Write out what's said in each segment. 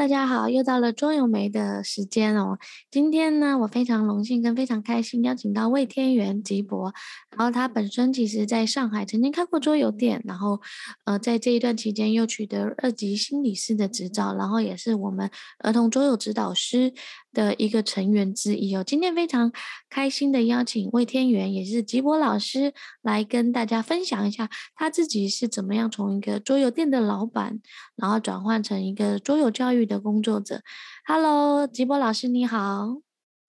大家好，又到了桌游梅的时间哦。今天呢，我非常荣幸跟非常开心邀请到魏天元吉博，然后他本身其实在上海曾经开过桌游店，然后呃，在这一段期间又取得二级心理师的执照，然后也是我们儿童桌游指导师的一个成员之一哦。今天非常开心的邀请魏天元，也是吉博老师来跟大家分享一下他自己是怎么样从一个桌游店的老板，然后转换成一个桌游教育的工作者，Hello，吉博老师你好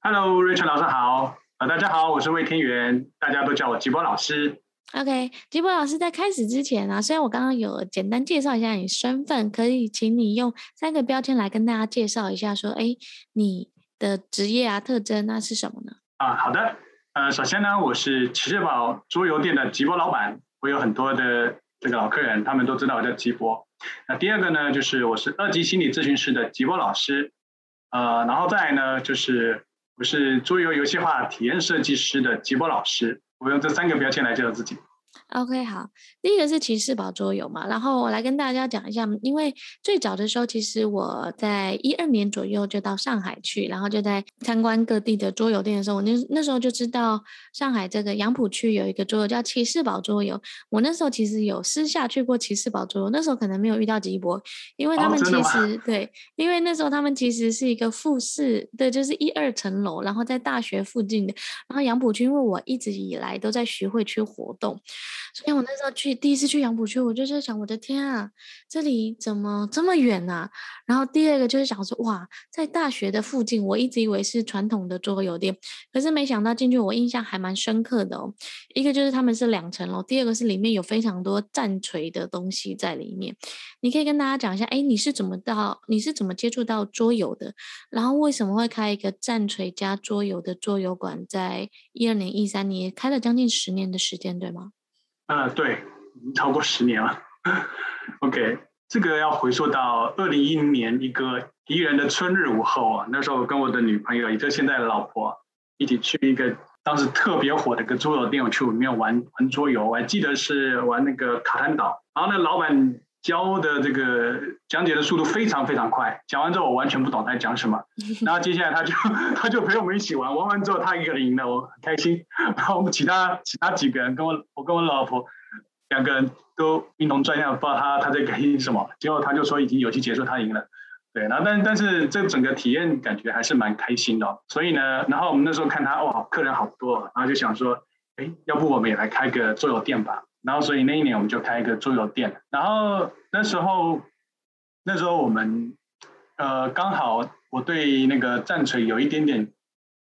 ，Hello，Rachel 老师好，啊，大家好，我是魏天元，大家都叫我吉博老师。OK，吉博老师在开始之前啊，虽然我刚刚有简单介绍一下你身份，可以请你用三个标签来跟大家介绍一下，说，哎，你的职业啊、特征那是什么呢？啊，好的，呃，首先呢，我是起士堡桌游店的吉博老板，我有很多的这个老客人，他们都知道我叫吉博。那第二个呢，就是我是二级心理咨询师的吉博老师，呃，然后再来呢，就是我是桌游游戏化体验设计师的吉博老师，我用这三个标签来介绍自己。OK，好，第一个是骑士堡桌游嘛，然后我来跟大家讲一下，因为最早的时候，其实我在一二年左右就到上海去，然后就在参观各地的桌游店的时候，我那那时候就知道上海这个杨浦区有一个桌游叫骑士堡桌游，我那时候其实有私下去过骑士堡桌游，那时候可能没有遇到吉博，因为他们其实、哦、对，因为那时候他们其实是一个复式，对，就是一二层楼，然后在大学附近的，然后杨浦区，因为我一直以来都在徐汇区活动。所以我那时候去第一次去杨浦区，我就在想，我的天啊，这里怎么这么远呢、啊？然后第二个就是想说，哇，在大学的附近，我一直以为是传统的桌游店，可是没想到进去，我印象还蛮深刻的哦。一个就是他们是两层楼，第二个是里面有非常多战锤的东西在里面。你可以跟大家讲一下，哎，你是怎么到，你是怎么接触到桌游的？然后为什么会开一个战锤加桌游的桌游馆？在一二年、一三年开了将近十年的时间，对吗？呃，对，超过十年了。OK，这个要回溯到二零一零年一个宜人的春日午后啊，那时候跟我的女朋友，也就是现在的老婆，一起去一个当时特别火的一个桌游店，我去里面玩玩桌游，我还记得是玩那个卡坦岛，然后那老板。教的这个讲解的速度非常非常快，讲完之后我完全不懂他在讲什么，然后接下来他就 他就陪我们一起玩，玩完之后他一个人赢了，我很开心，然后我们其他其他几个人跟我我跟我老婆两个人都一同转向，不知道他他在开心什么，结果他就说已经游戏结束，他赢了，对，然后但但是这整个体验感觉还是蛮开心的，所以呢，然后我们那时候看他哇客人好多，然后就想说，哎，要不我们也来开个桌游店吧。然后，所以那一年我们就开一个桌游店。然后那时候，那时候我们呃刚好我对那个战锤有一点点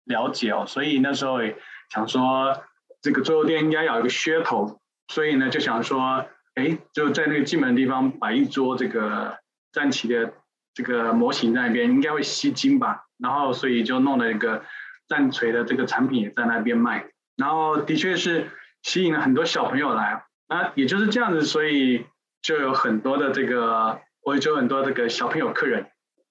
了解哦，所以那时候也想说这个桌游店应该有一个噱头，所以呢就想说，哎，就在那个进门的地方摆一桌这个战旗的这个模型在那边，应该会吸睛吧。然后所以就弄了一个战锤的这个产品也在那边卖。然后的确是吸引了很多小朋友来。那也就是这样子，所以就有很多的这个，我也就很多这个小朋友客人，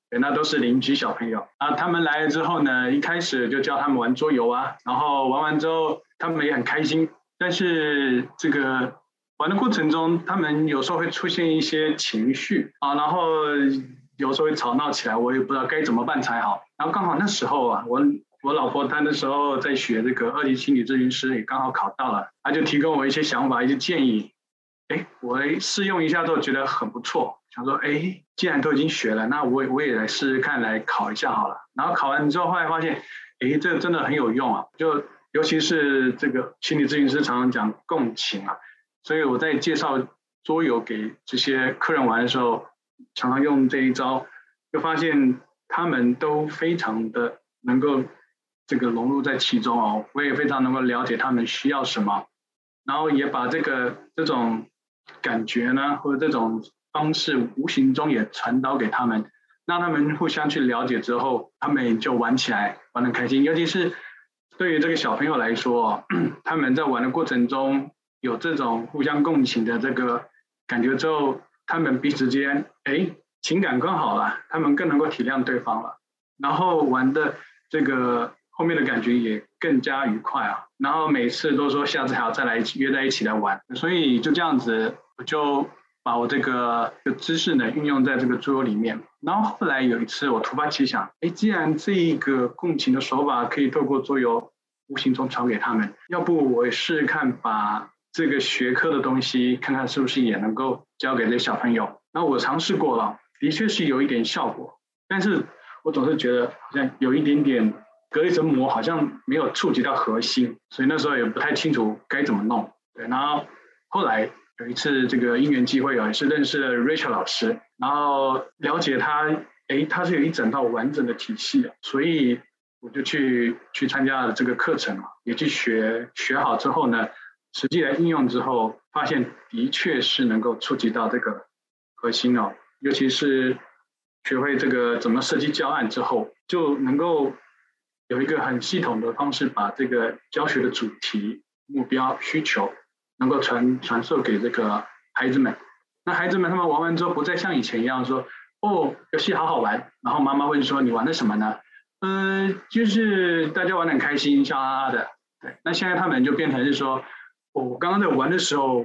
对，那都是邻居小朋友啊。他们来了之后呢，一开始就教他们玩桌游啊，然后玩完之后，他们也很开心。但是这个玩的过程中，他们有时候会出现一些情绪啊，然后有时候会吵闹起来，我也不知道该怎么办才好。然后刚好那时候啊，我。我老婆她那时候在学这个二级心理咨询师，也刚好考到了，她就提供我一些想法、一些建议。哎，我试用一下之后觉得很不错，想说，哎，既然都已经学了，那我我也来试试看，来考一下好了。然后考完之后，后来发现，哎，这个真的很有用啊！就尤其是这个心理咨询师常常讲共情啊，所以我在介绍桌游给这些客人玩的时候，常常用这一招，就发现他们都非常的能够。这个融入在其中哦，我也非常能够了解他们需要什么，然后也把这个这种感觉呢，或者这种方式，无形中也传导给他们，让他们互相去了解之后，他们就玩起来玩的开心。尤其是对于这个小朋友来说，他们在玩的过程中有这种互相共情的这个感觉之后，他们彼此间哎情感更好了，他们更能够体谅对方了，然后玩的这个。后面的感觉也更加愉快啊，然后每次都说下次还要再来一起约在一起来玩，所以就这样子，我就把我这个的知识呢运用在这个桌游里面。然后后来有一次我突发奇想，哎，既然这一个共情的手法可以透过桌游无形中传给他们，要不我试试看把这个学科的东西，看看是不是也能够教给这小朋友。然后我尝试过了，的确是有一点效果，但是我总是觉得好像有一点点隔一层膜，好像没有触及到核心，所以那时候也不太清楚该怎么弄。对，然后后来。有一次，这个因缘机会啊，也是认识了 Rachel 老师，然后了解他，哎，他是有一整套完整的体系的，所以我就去去参加了这个课程，也去学学好之后呢，实际来应用之后，发现的确是能够触及到这个核心哦，尤其是学会这个怎么设计教案之后，就能够有一个很系统的方式，把这个教学的主题、目标、需求。能够传传授给这个孩子们，那孩子们他们玩完之后，不再像以前一样说：“哦，游戏好好玩。”然后妈妈问说：“你玩的什么呢？”嗯、呃，就是大家玩的很开心，笑哈哈的。对，那现在他们就变成是说：“、我刚刚在玩的时候，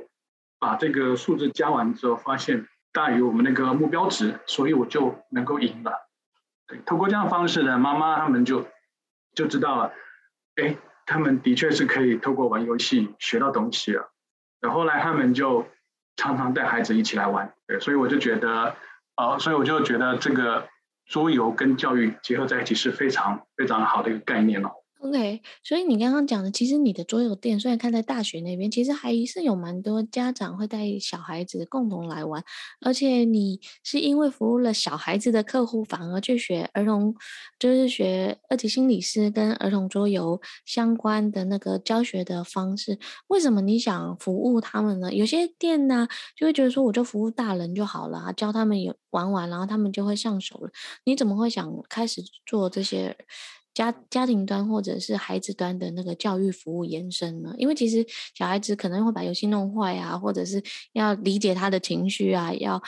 把这个数字加完之后，发现大于我们那个目标值，所以我就能够赢了。”对，透过这样的方式呢，妈妈他们就就知道了，哎，他们的确是可以透过玩游戏学到东西了。然后来他们就常常带孩子一起来玩，对，所以我就觉得，呃，所以我就觉得这个桌游跟教育结合在一起是非常非常好的一个概念哦。OK，所以你刚刚讲的，其实你的桌游店虽然开在大学那边，其实还是有蛮多家长会带小孩子共同来玩，而且你是因为服务了小孩子的客户，反而去学儿童，就是学二级心理师跟儿童桌游相关的那个教学的方式。为什么你想服务他们呢？有些店呢就会觉得说，我就服务大人就好了，教他们有玩玩，然后他们就会上手了。你怎么会想开始做这些？家家庭端或者是孩子端的那个教育服务延伸呢？因为其实小孩子可能会把游戏弄坏啊，或者是要理解他的情绪啊，要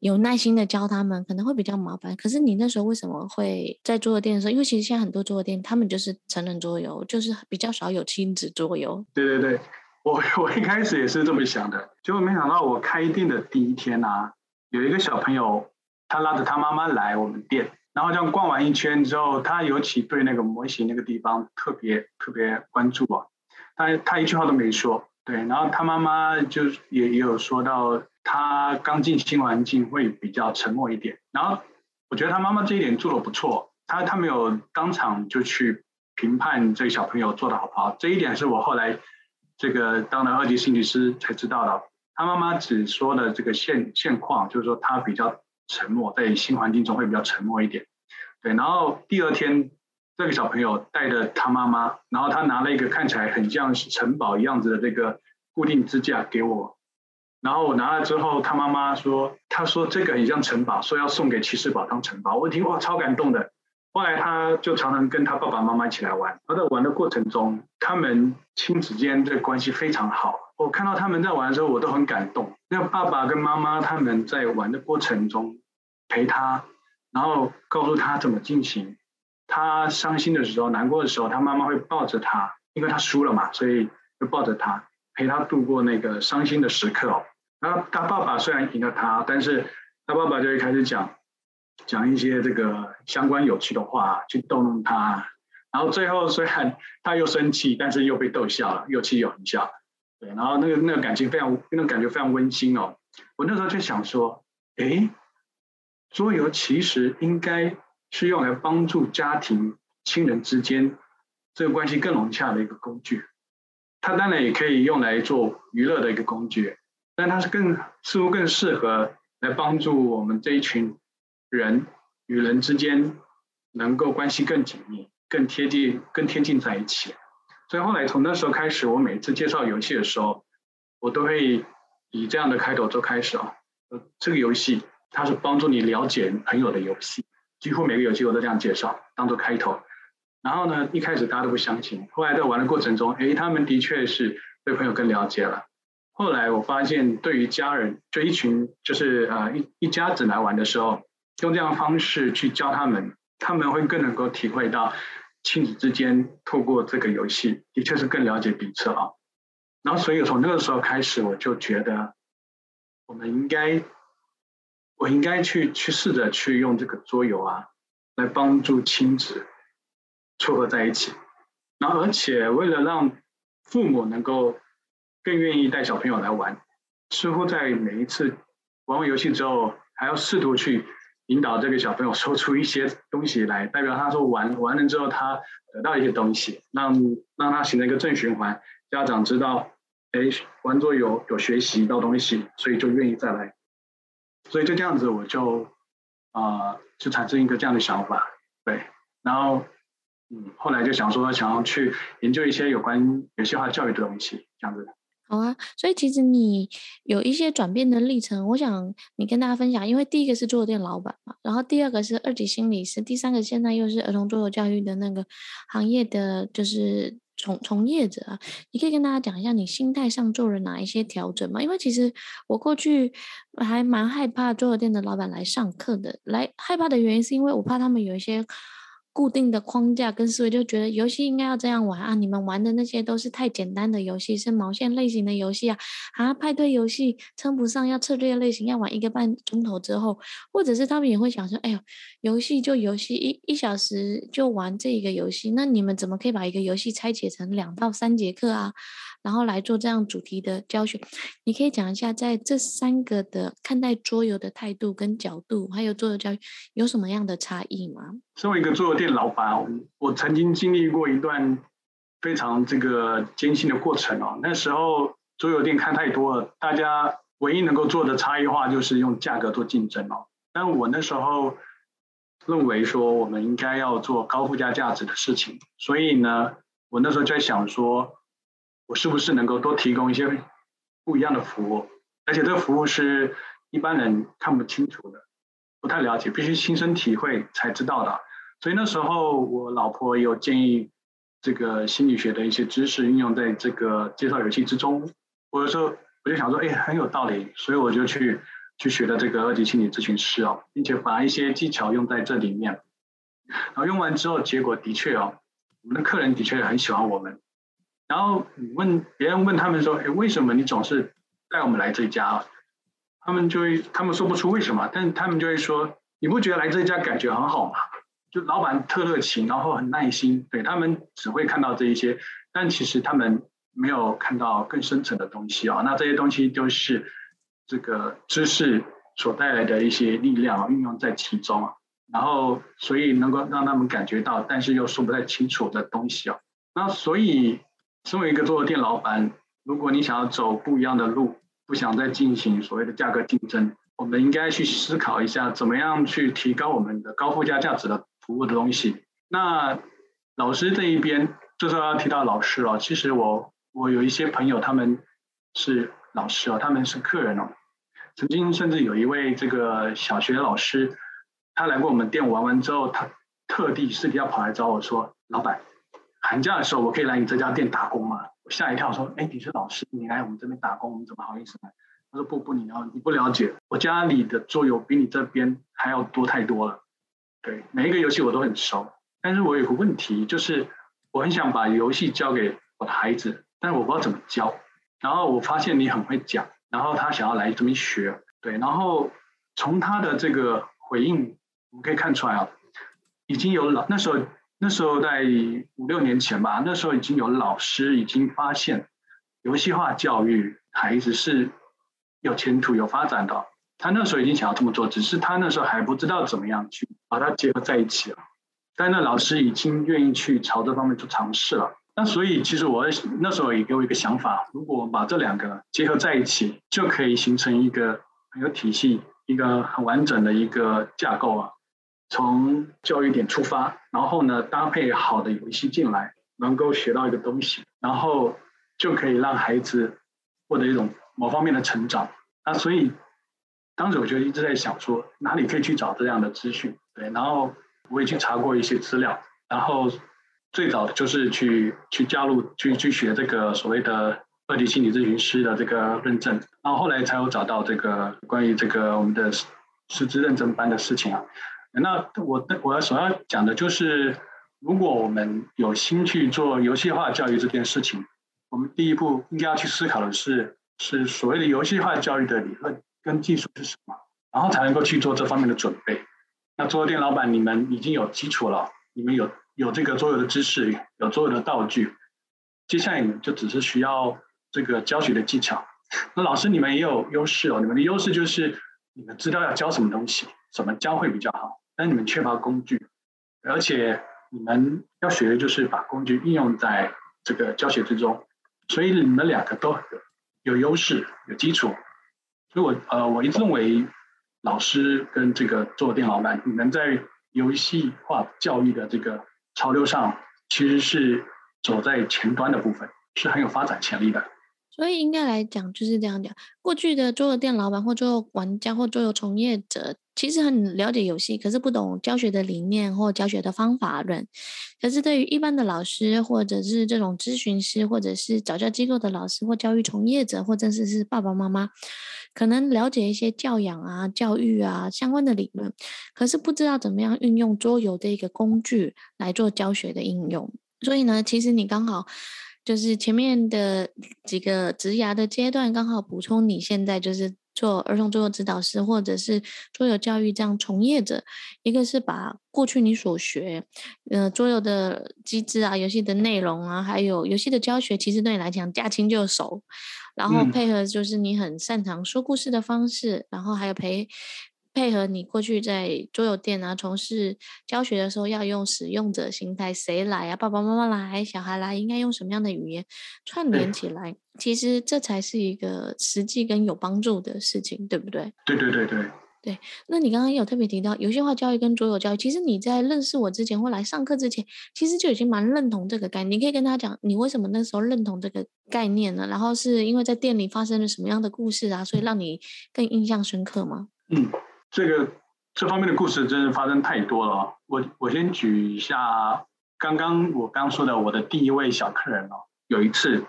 有耐心的教他们，可能会比较麻烦。可是你那时候为什么会在桌游店的时候？因为其实现在很多桌游店他们就是成人桌游，就是比较少有亲子桌游。对对对，我 我一开始也是这么想的，结果没想到我开店的第一天啊，有一个小朋友他拉着他妈妈来我们店。然后这样逛完一圈之后，他尤其对那个模型那个地方特别特别关注啊。他他一句话都没说，对。然后他妈妈就也也有说到，他刚进新环境会比较沉默一点。然后我觉得他妈妈这一点做的不错，他他没有当场就去评判这个小朋友做的好不好。这一点是我后来这个当了二级心理师才知道的。他妈妈只说了这个现现况，就是说他比较。沉默，在新环境中会比较沉默一点，对。然后第二天，这个小朋友带着他妈妈，然后他拿了一个看起来很像是城堡一样子的这个固定支架给我，然后我拿了之后，他妈妈说：“他说这个很像城堡，说要送给骑士堡当城堡。”我一听哇，超感动的。后来他就常常跟他爸爸妈妈一起来玩，而在玩的过程中，他们亲子间的关系非常好。我看到他们在玩的时候，我都很感动。那爸爸跟妈妈他们在玩的过程中陪他，然后告诉他怎么进行。他伤心的时候、难过的时候，他妈妈会抱着他，因为他输了嘛，所以就抱着他，陪他度过那个伤心的时刻。然后他爸爸虽然赢了他，但是他爸爸就会开始讲。讲一些这个相关有趣的话去逗弄他，然后最后虽然他又生气，但是又被逗笑了，又气又很笑，对，然后那个那个感情非常，那个感觉非常温馨哦。我那时候就想说，哎，桌游其实应该是用来帮助家庭亲人之间这个关系更融洽的一个工具，它当然也可以用来做娱乐的一个工具，但它是更似乎更适合来帮助我们这一群。人与人之间能够关系更紧密、更贴近、更贴近在一起。所以后来从那时候开始，我每次介绍游戏的时候，我都会以这样的开头做开始啊。这个游戏它是帮助你了解朋友的游戏，几乎每个游戏我都这样介绍，当做开头。然后呢，一开始大家都不相信，后来在玩的过程中，诶，他们的确是对朋友更了解了。后来我发现，对于家人，就一群就是呃一一家子来玩的时候。用这样的方式去教他们，他们会更能够体会到亲子之间透过这个游戏，的确是更了解彼此啊。然后，所以从那个时候开始，我就觉得我们应该，我应该去去试着去用这个桌游啊，来帮助亲子撮合在一起。然后，而且为了让父母能够更愿意带小朋友来玩，似乎在每一次玩完游戏之后，还要试图去引导这个小朋友说出一些东西来，代表他说玩完了之后他得到一些东西，让让他形成一个正循环。家长知道，哎，玩桌游有学习到东西，所以就愿意再来。所以就这样子，我就啊、就产生一个这样的想法，对，然后。嗯，后来就想说，想要去研究一些有关游戏化教育的东西，这样子。好啊，所以其实你有一些转变的历程，我想你跟大家分享。因为第一个是桌游店老板嘛，然后第二个是二级心理师，第三个现在又是儿童桌游教育的那个行业的就是从从业者啊。你可以跟大家讲一下你心态上做了哪一些调整吗？因为其实我过去还蛮害怕桌游店的老板来上课的，来害怕的原因是因为我怕他们有一些。固定的框架跟思维，就觉得游戏应该要这样玩啊！你们玩的那些都是太简单的游戏，是毛线类型的游戏啊！啊，派对游戏称不上，要策略类型，要玩一个半钟头之后，或者是他们也会想说：“哎呦，游戏就游戏，一一小时就玩这一个游戏，那你们怎么可以把一个游戏拆解成两到三节课啊？”然后来做这样主题的教学，你可以讲一下，在这三个的看待桌游的态度跟角度，还有桌游教育有什么样的差异吗？身为一个桌游店老板，我曾经经历过一段非常这个艰辛的过程哦。那时候桌游店看太多了，大家唯一能够做的差异化就是用价格做竞争哦。但我那时候认为说，我们应该要做高附加价值的事情，所以呢，我那时候就在想说。我是不是能够多提供一些不一样的服务？而且这个服务是一般人看不清楚的，不太了解，必须亲身体会才知道的。所以那时候我老婆有建议，这个心理学的一些知识运用在这个介绍游戏之中。我有时候我就想说，哎，很有道理，所以我就去去学了这个二级心理咨询师哦，并且把一些技巧用在这里面。然后用完之后，结果的确哦，我们的客人的确很喜欢我们。然后你问别人问他们说：“哎，为什么你总是带我们来这家？”他们就会他们说不出为什么，但他们就会说：“你不觉得来这家感觉很好吗？就老板特热情，然后很耐心。对，他们只会看到这一些，但其实他们没有看到更深层的东西啊。那这些东西就是这个知识所带来的一些力量运用在其中啊。然后所以能够让他们感觉到，但是又说不太清楚的东西啊。那所以。身为一个做店老板，如果你想要走不一样的路，不想再进行所谓的价格竞争，我们应该去思考一下，怎么样去提高我们的高附加价值的服务的东西。那老师这一边，就是要提到老师了。其实我我有一些朋友，他们是老师哦，他们是客人哦。曾经甚至有一位这个小学老师，他来过我们店玩完之后，他特地私底下跑来找我说：“老板。”寒假的时候，我可以来你这家店打工吗？我吓一跳，说：“哎，你是老师，你来我们这边打工，我们怎么好意思来？”他说：“不不，你要你不了解，我家里的桌游比你这边还要多太多了。对，每一个游戏我都很熟，但是我有个问题，就是我很想把游戏教给我的孩子，但是我不知道怎么教。然后我发现你很会讲，然后他想要来这边学，对，然后从他的这个回应，我们可以看出来啊，已经有老那时候。”那时候在五六年前吧，那时候已经有老师已经发现，游戏化教育孩子是有前途、有发展的。他那时候已经想要这么做，只是他那时候还不知道怎么样去把它结合在一起了。但那老师已经愿意去朝这方面去尝试了。那所以其实我那时候也给我一个想法：如果我们把这两个结合在一起，就可以形成一个很有体系、一个很完整的一个架构啊。从教育点出发，然后呢，搭配好的游戏进来，能够学到一个东西，然后就可以让孩子获得一种某方面的成长。那所以当时我就一直在想说，哪里可以去找这样的资讯？对，然后我也去查过一些资料，然后最早就是去去加入去去学这个所谓的二级心理咨询师的这个认证，然后后来才有找到这个关于这个我们的师资认证班的事情啊。那我的我所要讲的就是，如果我们有心去做游戏化教育这件事情，我们第一步应该要去思考的是，是所谓的游戏化教育的理论跟技术是什么，然后才能够去做这方面的准备。那桌游店老板，你们已经有基础了，你们有有这个桌游的知识，有桌游的道具，接下来你们就只是需要这个教学的技巧。那老师你们也有优势哦，你们的优势就是你们知道要教什么东西，怎么教会比较好，但你们缺乏工具，而且你们要学的就是把工具应用在这个教学之中，所以你们两个都有优势，有基础。所以我呃，我一直认为，老师跟这个做店老板，你们在游戏化教育的这个潮流上，其实是走在前端的部分，是很有发展潜力的。所以应该来讲就是这样讲，过去的桌游店老板或桌游玩家或桌游从业者，其实很了解游戏，可是不懂教学的理念或教学的方法论。可是对于一般的老师，或者是这种咨询师，或者是早教机构的老师或教育从业者，或者是是爸爸妈妈，可能了解一些教养啊、教育啊相关的理论，可是不知道怎么样运用桌游的一个工具来做教学的应用。所以呢，其实你刚好。就是前面的几个职涯的阶段，刚好补充你现在就是做儿童桌游指导师，或者是桌游教育这样从业者。一个是把过去你所学，呃，桌游的机制啊、游戏的内容啊，还有游戏的教学，其实对你来讲驾轻就熟。然后配合就是你很擅长说故事的方式，然后还有陪。配合你过去在桌游店啊从事教学的时候，要用使用者心态，谁来啊？爸爸妈妈来，小孩来，应该用什么样的语言串联起来？其实这才是一个实际跟有帮助的事情，对不对？对对对对对。那你刚刚有特别提到游戏化教育跟桌游教育，其实你在认识我之前或来上课之前，其实就已经蛮认同这个概念。你可以跟他讲，你为什么那时候认同这个概念呢？然后是因为在店里发生了什么样的故事啊，所以让你更印象深刻吗？嗯。这个这方面的故事真是发生太多了。我我先举一下，刚刚我刚说的我的第一位小客人哦，有一次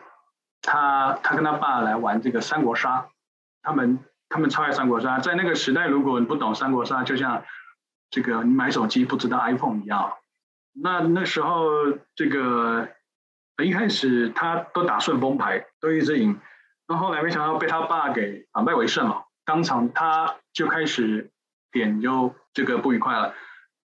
他他跟他爸来玩这个三国杀，他们他们超爱三国杀。在那个时代，如果你不懂三国杀，就像这个你买手机不知道 iPhone 一样。那那时候这个一开始他都打顺风牌，都一直赢，那后来没想到被他爸给反败为胜了。当场他就开始点就这个不愉快了，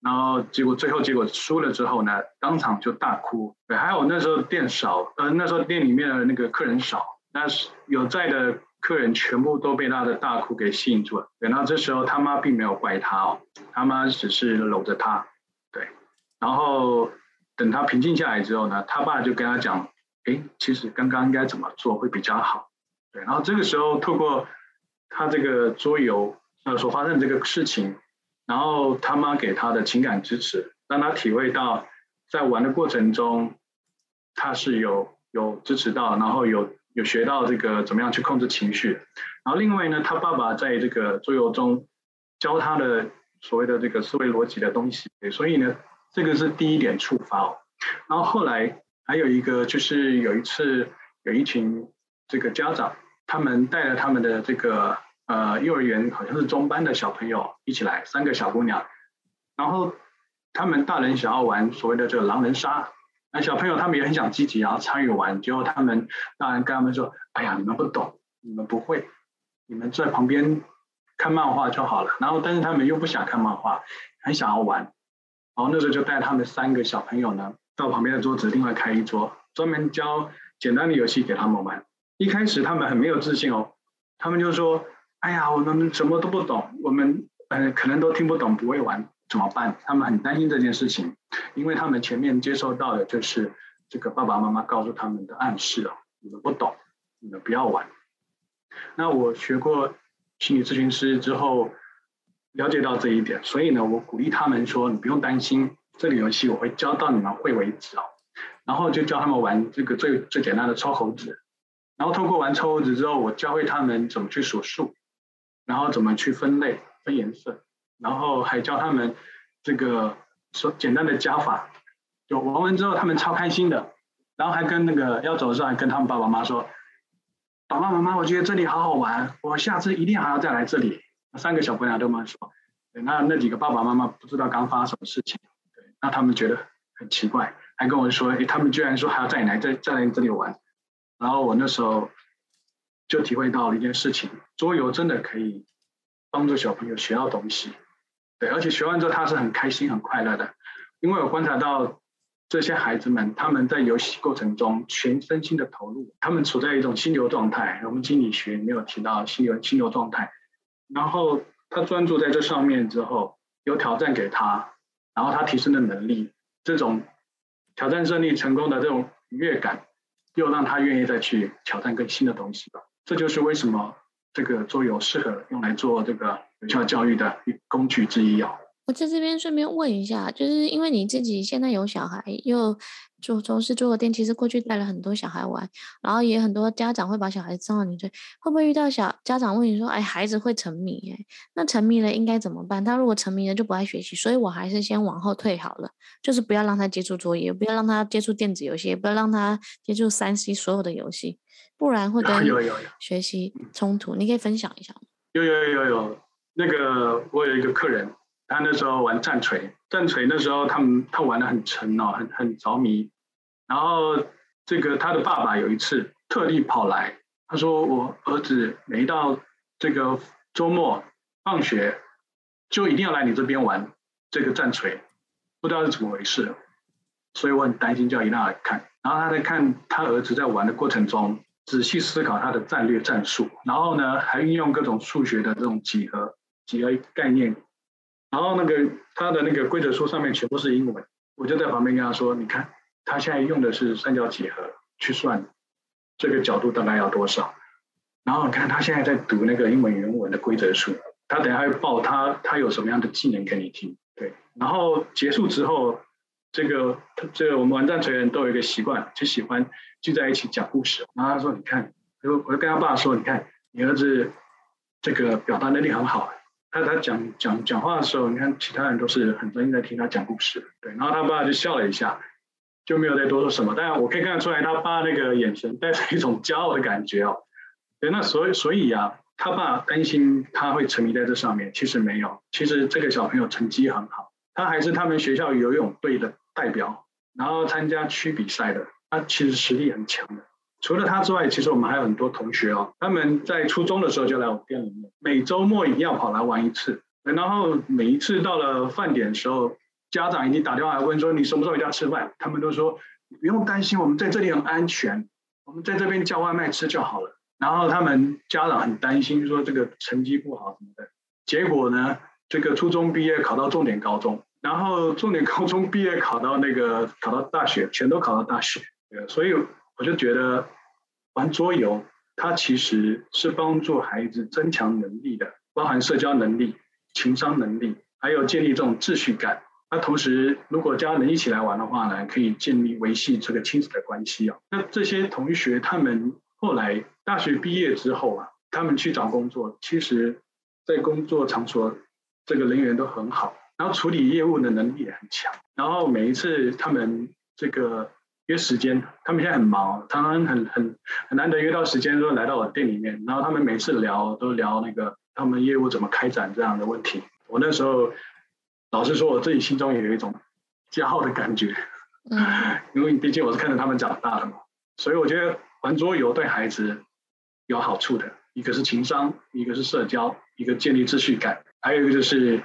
然后结果最后结果输了之后呢，当场就大哭。对，还有那时候店少，呃，那时候店里面的那个客人少，但是有在的客人全部都被他的大哭给吸引住了。对，然后这时候他妈并没有怪他哦，他妈只是搂着他，对，然后等他平静下来之后呢，他爸就跟他讲，哎，其实刚刚应该怎么做会比较好。对，然后这个时候透过。他这个桌游呃所发生的这个事情，然后他妈给他的情感支持，让他体会到在玩的过程中，他是有有支持到，然后有有学到这个怎么样去控制情绪。然后另外呢，他爸爸在这个桌游中教他的所谓的这个思维逻辑的东西，所以呢，这个是第一点触发。然后后来还有一个就是有一次有一群这个家长。他们带着他们的这个呃幼儿园好像是中班的小朋友一起来，三个小姑娘，然后他们大人想要玩所谓的这个狼人杀，那小朋友他们也很想积极，然后参与玩，结果他们大人跟他们说：“哎呀，你们不懂，你们不会，你们在旁边看漫画就好了。”然后但是他们又不想看漫画，很想要玩，然后那时候就带他们三个小朋友呢到旁边的桌子，另外开一桌，专门教简单的游戏给他们玩。一开始他们很没有自信哦，他们就说：“哎呀，我们什么都不懂，我们呃可能都听不懂，不会玩，怎么办？”他们很担心这件事情，因为他们前面接收到的就是这个爸爸妈妈告诉他们的暗示哦，你们不懂，你们不要玩。那我学过心理咨询师之后，了解到这一点，所以呢，我鼓励他们说：“你不用担心，这个游戏我会教到你们会为止哦。”然后就教他们玩这个最最简单的抽猴子。然后通过玩抽猴子之后，我教会他们怎么去数数，然后怎么去分类、分颜色，然后还教他们这个说简单的加法。就玩完之后，他们超开心的，然后还跟那个要走的时候，还跟他们爸爸妈妈说：“爸爸妈妈，我觉得这里好好玩，我下次一定还要再来这里。”三个小朋友都这么说。那那几个爸爸妈妈不知道刚发生什么事情，对，那他们觉得很奇怪，还跟我说：“哎，他们居然说还要再来，再再来这里玩。”然后我那时候就体会到了一件事情：桌游真的可以帮助小朋友学到东西。对，而且学完之后他是很开心、很快乐的，因为我观察到这些孩子们他们在游戏过程中全身心的投入，他们处在一种心流状态。我们心理学没有提到心流心流状态，然后他专注在这上面之后，有挑战给他，然后他提升的能力，这种挑战胜利成功的这种愉悦感，又让他愿意再去挑战更新的东西吧。这就是为什么这个桌游适合用来做这个有效教育的工具之一哦。我在这边顺便问一下，就是因为你自己现在有小孩，又做从事桌游店，其实过去带了很多小孩玩，然后也很多家长会把小孩子送到你这，会不会遇到小家长问你说：“哎，孩子会沉迷，哎，那沉迷了应该怎么办？他如果沉迷了就不爱学习，所以我还是先往后退好了，就是不要让他接触作业，不要让他接触电子游戏，也不要让他接触三 C 所有的游戏，不然会跟学习冲突。你可以分享一下吗？有有有有有，那个我有一个客人。他那时候玩战锤，战锤那时候他们他玩的很沉哦，很很着迷。然后这个他的爸爸有一次特地跑来，他说：“我儿子每到这个周末放学，就一定要来你这边玩这个战锤，不知道是怎么回事。”所以我很担心，就要一定要来看。然后他在看他儿子在玩的过程中，仔细思考他的战略战术，然后呢还运用各种数学的这种几何几何概念。然后那个他的那个规则书上面全部是英文，我就在旁边跟他说：“你看，他现在用的是三角几何去算这个角度大概要多少。”然后你看他现在在读那个英文原文的规则书，他等下会报他他有什么样的技能给你听。对，然后结束之后，这个这个我们玩战锤的人都有一个习惯，就喜欢聚在一起讲故事。然后他说：“你看，我我就跟他爸说，你看你儿子这个表达能力很好。”他他讲讲讲话的时候，你看其他人都是很专心在听他讲故事，对。然后他爸就笑了一下，就没有再多说什么。但我可以看得出来，他爸那个眼神带着一种骄傲的感觉哦。对，那所以所以啊，他爸担心他会沉迷在这上面，其实没有。其实这个小朋友成绩很好，他还是他们学校游泳队的代表，然后参加区比赛的，他其实实力很强的。除了他之外，其实我们还有很多同学哦。他们在初中的时候就来我店里面，每周末一定要跑来玩一次。然后每一次到了饭点的时候，家长已经打电话来问说：“你什么时候回家吃饭？”他们都说：“你不用担心，我们在这里很安全，我们在这边叫外卖吃就好了。”然后他们家长很担心，说这个成绩不好什么的。结果呢，这个初中毕业考到重点高中，然后重点高中毕业考到那个考到大学，全都考到大学。所以。我就觉得玩桌游，它其实是帮助孩子增强能力的，包含社交能力、情商能力，还有建立这种秩序感。那同时，如果家人一起来玩的话呢，可以建立维系这个亲子的关系啊。那这些同学他们后来大学毕业之后啊，他们去找工作，其实在工作场所这个人员都很好，然后处理业务的能力也很强。然后每一次他们这个。约时间，他们现在很忙，他们很很很难得约到时间，说来到我店里面。然后他们每次聊都聊那个他们业务怎么开展这样的问题。我那时候老实说，我自己心中也有一种骄傲的感觉，嗯，因为毕竟我是看着他们长大的嘛。所以我觉得玩桌游对孩子有好处的，一个是情商，一个是社交，一个建立秩序感，还有一个就是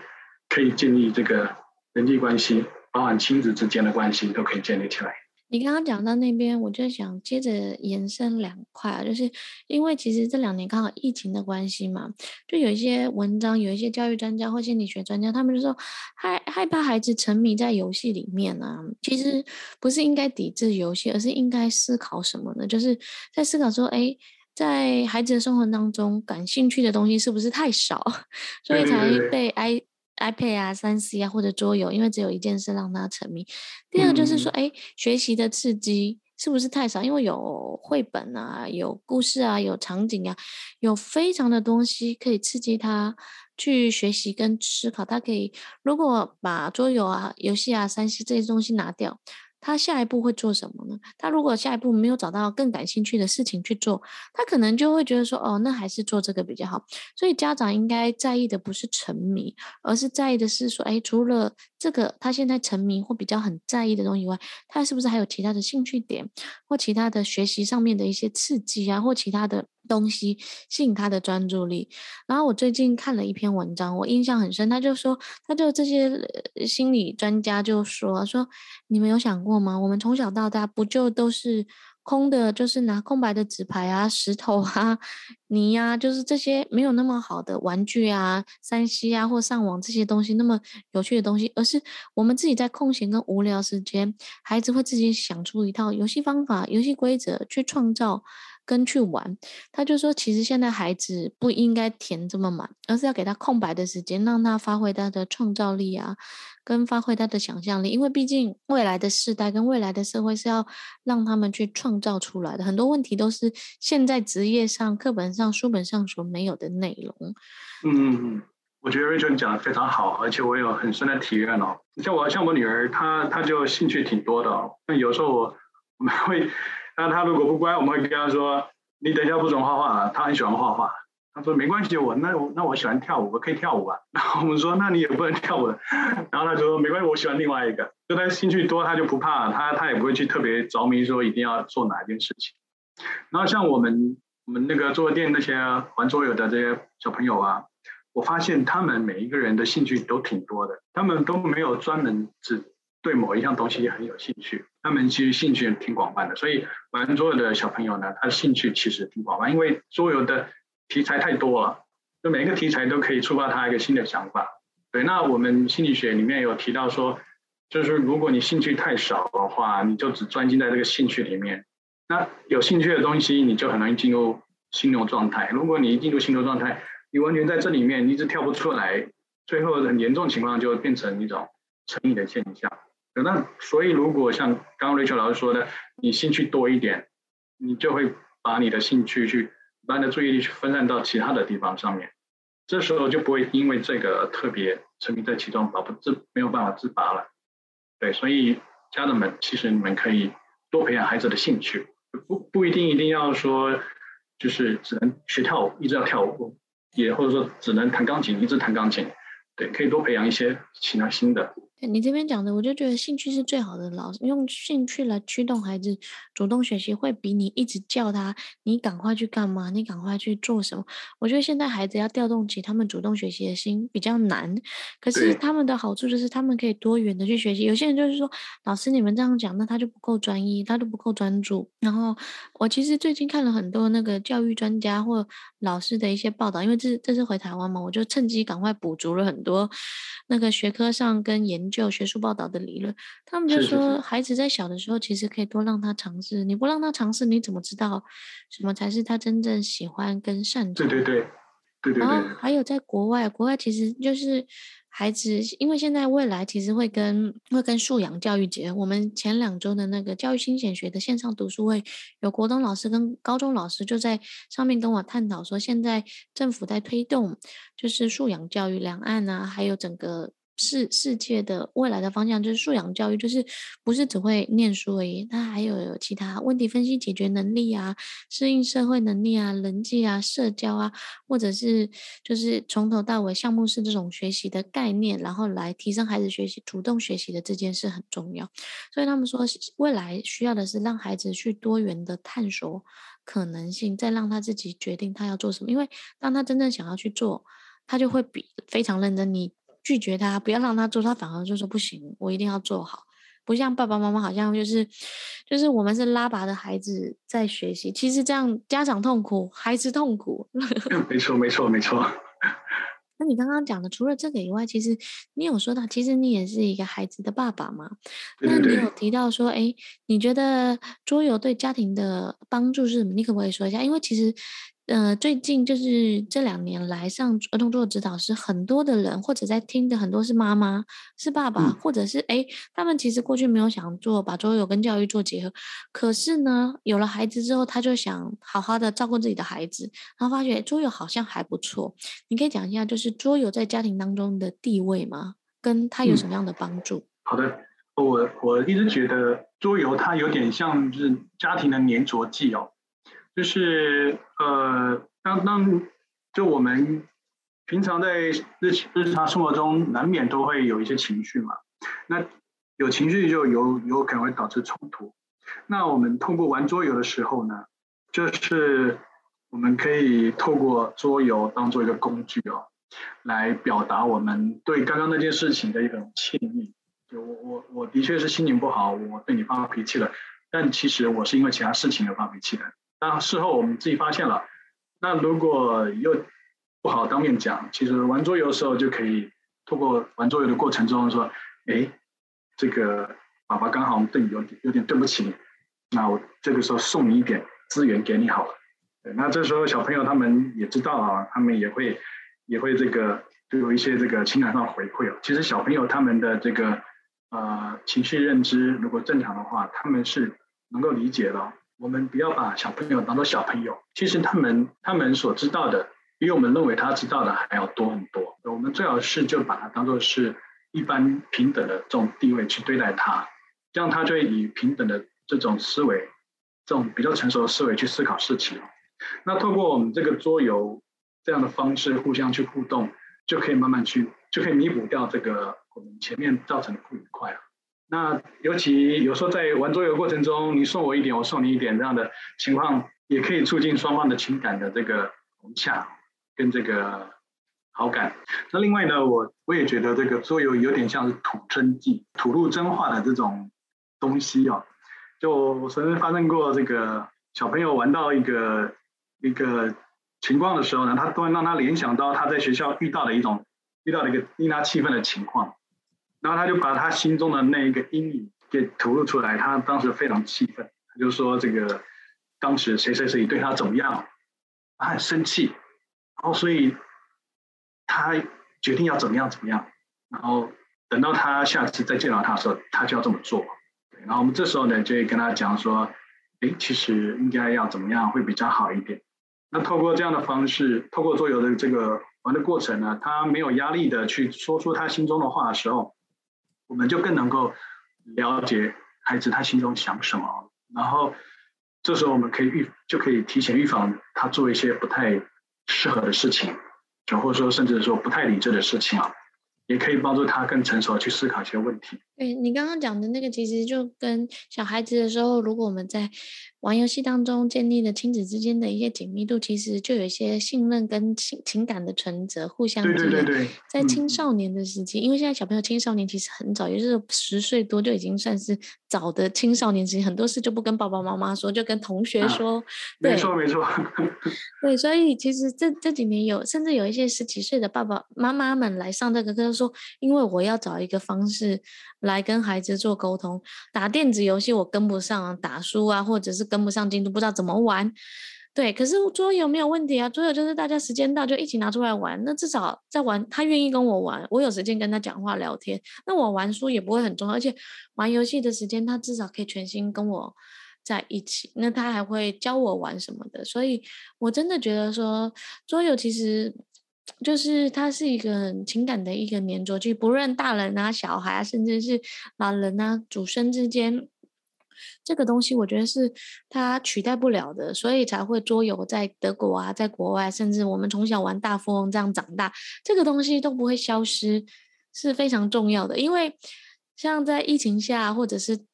可以建立这个人际关系，包含亲子之间的关系都可以建立起来。你刚刚讲到那边，我就想接着延伸两块啊，就是因为其实这两年刚好疫情的关系嘛，就有一些文章，有一些教育专家或心理学专家，他们就说害害怕孩子沉迷在游戏里面啊，其实不是应该抵制游戏，而是应该思考什么呢？就是在思考说，哎，在孩子的生活当中，感兴趣的东西是不是太少，所以才被挨。iPad 啊、三 C 啊或者桌游，因为只有一件事让他沉迷。第二个就是说，哎、嗯，学习的刺激是不是太少？因为有绘本啊、有故事啊、有场景啊，有非常的东西可以刺激他去学习跟思考。他可以如果把桌游啊、游戏啊、三 C 这些东西拿掉。他下一步会做什么呢？他如果下一步没有找到更感兴趣的事情去做，他可能就会觉得说，哦，那还是做这个比较好。所以家长应该在意的不是沉迷，而是在意的是说，哎，除了这个他现在沉迷或比较很在意的东西以外，他是不是还有其他的兴趣点，或其他的学习上面的一些刺激啊，或其他的东西吸引他的专注力。然后我最近看了一篇文章，我印象很深。他就说，他就这些心理专家就说说，你们有想过吗？我们从小到大不就都是空的，就是拿空白的纸牌啊、石头啊、泥呀、啊，就是这些没有那么好的玩具啊、三 C 啊或上网这些东西那么有趣的东西，而是我们自己在空闲跟无聊时间，孩子会自己想出一套游戏方法、游戏规则去创造。跟去玩，他就说，其实现在孩子不应该填这么满，而是要给他空白的时间，让他发挥他的创造力啊，跟发挥他的想象力。因为毕竟未来的世代跟未来的社会是要让他们去创造出来的，很多问题都是现在职业上、课本上、书本上所没有的内容。嗯嗯，我觉得 Rachel 讲的非常好，而且我有很深的体验哦。像我像我女儿，她她就兴趣挺多的。那有时候我们会。那她如果不乖，我们会跟她说：“你等一下不准画画。”她很喜欢画画。他说：“没关系，我那我那我喜欢跳舞，我可以跳舞啊。”然后我们说：“那你也不能跳舞了。”然后他就说：“没关系，我喜欢另外一个。”就他兴趣多，他就不怕，他他也不会去特别着迷，说一定要做哪一件事情。然后像我们我们那个桌游店那些玩桌游的这些小朋友啊，我发现他们每一个人的兴趣都挺多的，他们都没有专门只对某一样东西很有兴趣。他们其实兴趣挺广泛的，所以玩桌游的小朋友呢，他的兴趣其实挺广泛，因为桌游的题材太多了，就每一个题材都可以触发他一个新的想法。对，那我们心理学里面有提到说，就是如果你兴趣太少的话，你就只专精在这个兴趣里面，那有兴趣的东西你就很容易进入心流状态。如果你一进入心流状态，你完全在这里面你一直跳不出来，最后很严重情况就会变成一种成瘾的现象。那所以，如果像刚刚 Rachel 老师说的，你兴趣多一点，你就会把你的兴趣去把你的注意力去分散到其他的地方上面，这时候就不会因为这个特别沉迷在其中，保不自没有办法自拔了。对，所以家长们其实你们可以多培养孩子的兴趣，不不一定一定要说就是只能学跳舞，一直要跳舞，也或者说只能弹钢琴，一直弹钢琴，对，可以多培养一些其他新的。你这边讲的，我就觉得兴趣是最好的老师，用兴趣来驱动孩子主动学习，会比你一直叫他，你赶快去干嘛，你赶快去做什么。我觉得现在孩子要调动起他们主动学习的心比较难，可是他们的好处就是他们可以多元的去学习。有些人就是说，老师你们这样讲，那他就不够专一，他就不够专注。然后我其实最近看了很多那个教育专家或老师的一些报道，因为这这次回台湾嘛，我就趁机赶快补足了很多那个学科上跟研。就学术报道的理论，他们就说，孩子在小的时候其实可以多让他尝试。你不让他尝试，你怎么知道什么才是他真正喜欢跟擅长？对对对，对对对。然后还有在国外，国外其实就是孩子，因为现在未来其实会跟会跟素养教育结合。我们前两周的那个教育新显学的线上读书会，有国中老师跟高中老师就在上面跟我探讨说，现在政府在推动就是素养教育，两岸啊，还有整个。世世界的未来的方向就是素养教育，就是不是只会念书而已，它还有有其他问题分析解决能力啊，适应社会能力啊，人际啊，社交啊，或者是就是从头到尾项目式这种学习的概念，然后来提升孩子学习主动学习的这件事很重要。所以他们说，未来需要的是让孩子去多元的探索可能性，再让他自己决定他要做什么。因为当他真正想要去做，他就会比非常认真。你。拒绝他，不要让他做，他反而就说不行，我一定要做好。不像爸爸妈妈，好像就是，就是我们是拉拔的孩子在学习，其实这样家长痛苦，孩子痛苦。没错，没错，没错。那你刚刚讲的，除了这个以外，其实你有说到，其实你也是一个孩子的爸爸嘛？对对对。那你有提到说，哎，你觉得桌游对家庭的帮助是什么？你可不可以说一下？因为其实。呃，最近就是这两年来上儿童桌游指导师，很多的人或者在听的很多是妈妈、是爸爸，嗯、或者是哎，他们其实过去没有想做把桌游跟教育做结合，可是呢，有了孩子之后，他就想好好的照顾自己的孩子，然后发觉桌游好像还不错。你可以讲一下，就是桌游在家庭当中的地位吗？跟他有什么样的帮助？嗯、好的，我我一直觉得桌游它有点像是家庭的粘着剂哦。就是呃，当当就我们平常在日日常生活中难免都会有一些情绪嘛，那有情绪就有有可能会导致冲突。那我们通过玩桌游的时候呢，就是我们可以透过桌游当做一个工具哦，来表达我们对刚刚那件事情的一种歉意。就我我我的确是心情不好，我对你发脾气了，但其实我是因为其他事情而发脾气的。那事后我们自己发现了，那如果又不好当面讲，其实玩桌游的时候就可以透过玩桌游的过程中说，哎，这个爸爸刚好对你有点有点对不起你，那我这个时候送你一点资源给你好了。那这时候小朋友他们也知道啊，他们也会也会这个就有一些这个情感上回馈哦。其实小朋友他们的这个呃情绪认知如果正常的话，他们是能够理解的。我们不要把小朋友当做小朋友，其实他们他们所知道的比我们认为他知道的还要多很多。我们最好是就把他当做是一般平等的这种地位去对待他，这样他就会以平等的这种思维，这种比较成熟的思维去思考事情。那透过我们这个桌游这样的方式互相去互动，就可以慢慢去，就可以弥补掉这个我们前面造成的不愉快了。那尤其有时候在玩桌游过程中，你送我一点，我送你一点这样的情况，也可以促进双方的情感的这个融洽跟这个好感。那另外呢，我我也觉得这个桌游有点像是吐真剂、吐露真话的这种东西哦。就我曾经发生过这个小朋友玩到一个。一个情况的时候呢，他突然让他联想到他在学校遇到的一种遇到的一个令他气愤的情况，然后他就把他心中的那一个阴影给吐露出来。他当时非常气愤，他就说这个当时谁谁谁对他怎么样，他很生气，然后所以他决定要怎么样怎么样，然后等到他下次再见到他的时候，他就要这么做。然后我们这时候呢，就会跟他讲说，哎，其实应该要怎么样会比较好一点。那透过这样的方式，透过桌游的这个玩的过程呢，他没有压力的去说出他心中的话的时候，我们就更能够了解孩子他心中想什么。然后这时候我们可以预就可以提前预防他做一些不太适合的事情，就或者说甚至说不太理智的事情啊。也可以帮助他更成熟去思考一些问题。对，你刚刚讲的那个，其实就跟小孩子的时候，如果我们在玩游戏当中建立了亲子之间的一些紧密度，其实就有一些信任跟情情感的存折，互相之间。对对对对。在青少年的时期，嗯、因为现在小朋友青少年其实很早，也就是十岁多就已经算是早的青少年时期，很多事就不跟爸爸妈妈说，就跟同学说。没错没错。对，所以其实这这几年有，甚至有一些十几岁的爸爸妈妈们来上这个课。说，因为我要找一个方式来来跟孩子做沟通，打电子游戏我跟不上，打书啊，或者是跟不上进度，不知道怎么玩。对，可是桌游没有问题啊，桌游就是大家时间到就一起拿出来玩，那至少在玩，他愿意跟我玩，我有时间跟他讲话聊天，那我玩书也不会很重要，而且玩游戏的时间他至少可以全心跟我在一起，那他还会教我玩什么的，所以我真的觉得说桌游其实。就是它是一个很情感的一个黏着剂，不论大人啊、小孩啊，甚至是老人啊、祖孙之间，这个东西我觉得是它取代不了的，所以才会桌游在德国啊，在国外，甚至我们从小玩大富翁这样长大，这个东西都不会消失，是非常重要的。因为像在疫情下，或者是。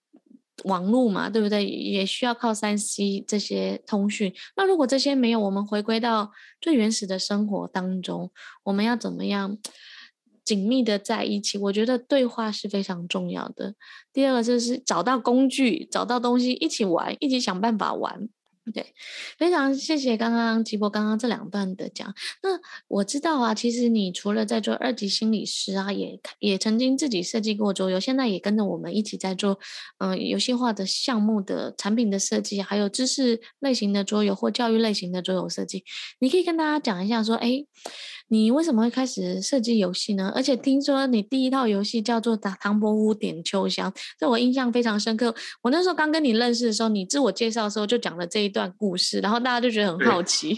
网络嘛，对不对？也需要靠三 C 这些通讯。那如果这些没有，我们回归到最原始的生活当中，我们要怎么样紧密的在一起？我觉得对话是非常重要的。第二个就是找到工具，找到东西一起玩，一起想办法玩。对，非常谢谢刚刚吉博刚刚这两段的讲。那我知道啊，其实你除了在做二级心理师啊，也也曾经自己设计过桌游，现在也跟着我们一起在做嗯、游戏化的项目的产品的设计，还有知识类型的桌游或教育类型的桌游设计。你可以跟大家讲一下说，哎。你为什么会开始设计游戏呢？而且听说你第一套游戏叫做《唐唐伯虎点秋香》，这我印象非常深刻。我那时候刚跟你认识的时候，你自我介绍的时候就讲了这一段故事，然后大家就觉得很好奇。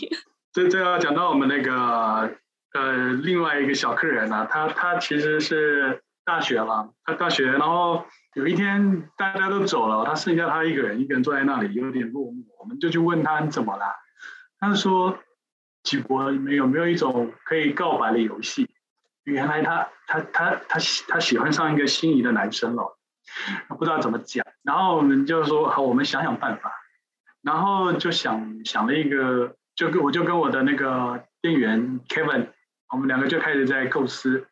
这这要讲到我们那个呃另外一个小客人啊，他他其实是大学了，他大学，然后有一天大家都走了，他剩下他一个人，一个人坐在那里有点落寞，我们就去问他你怎么了，他说。吉博，你们有没有一种可以告白的游戏？原来他他他他他喜欢上一个心仪的男生了，不知道怎么讲。然后我们就说好，我们想想办法。然后就想想了一个，就跟我就跟我的那个店员 Kevin，我们两个就开始在构思，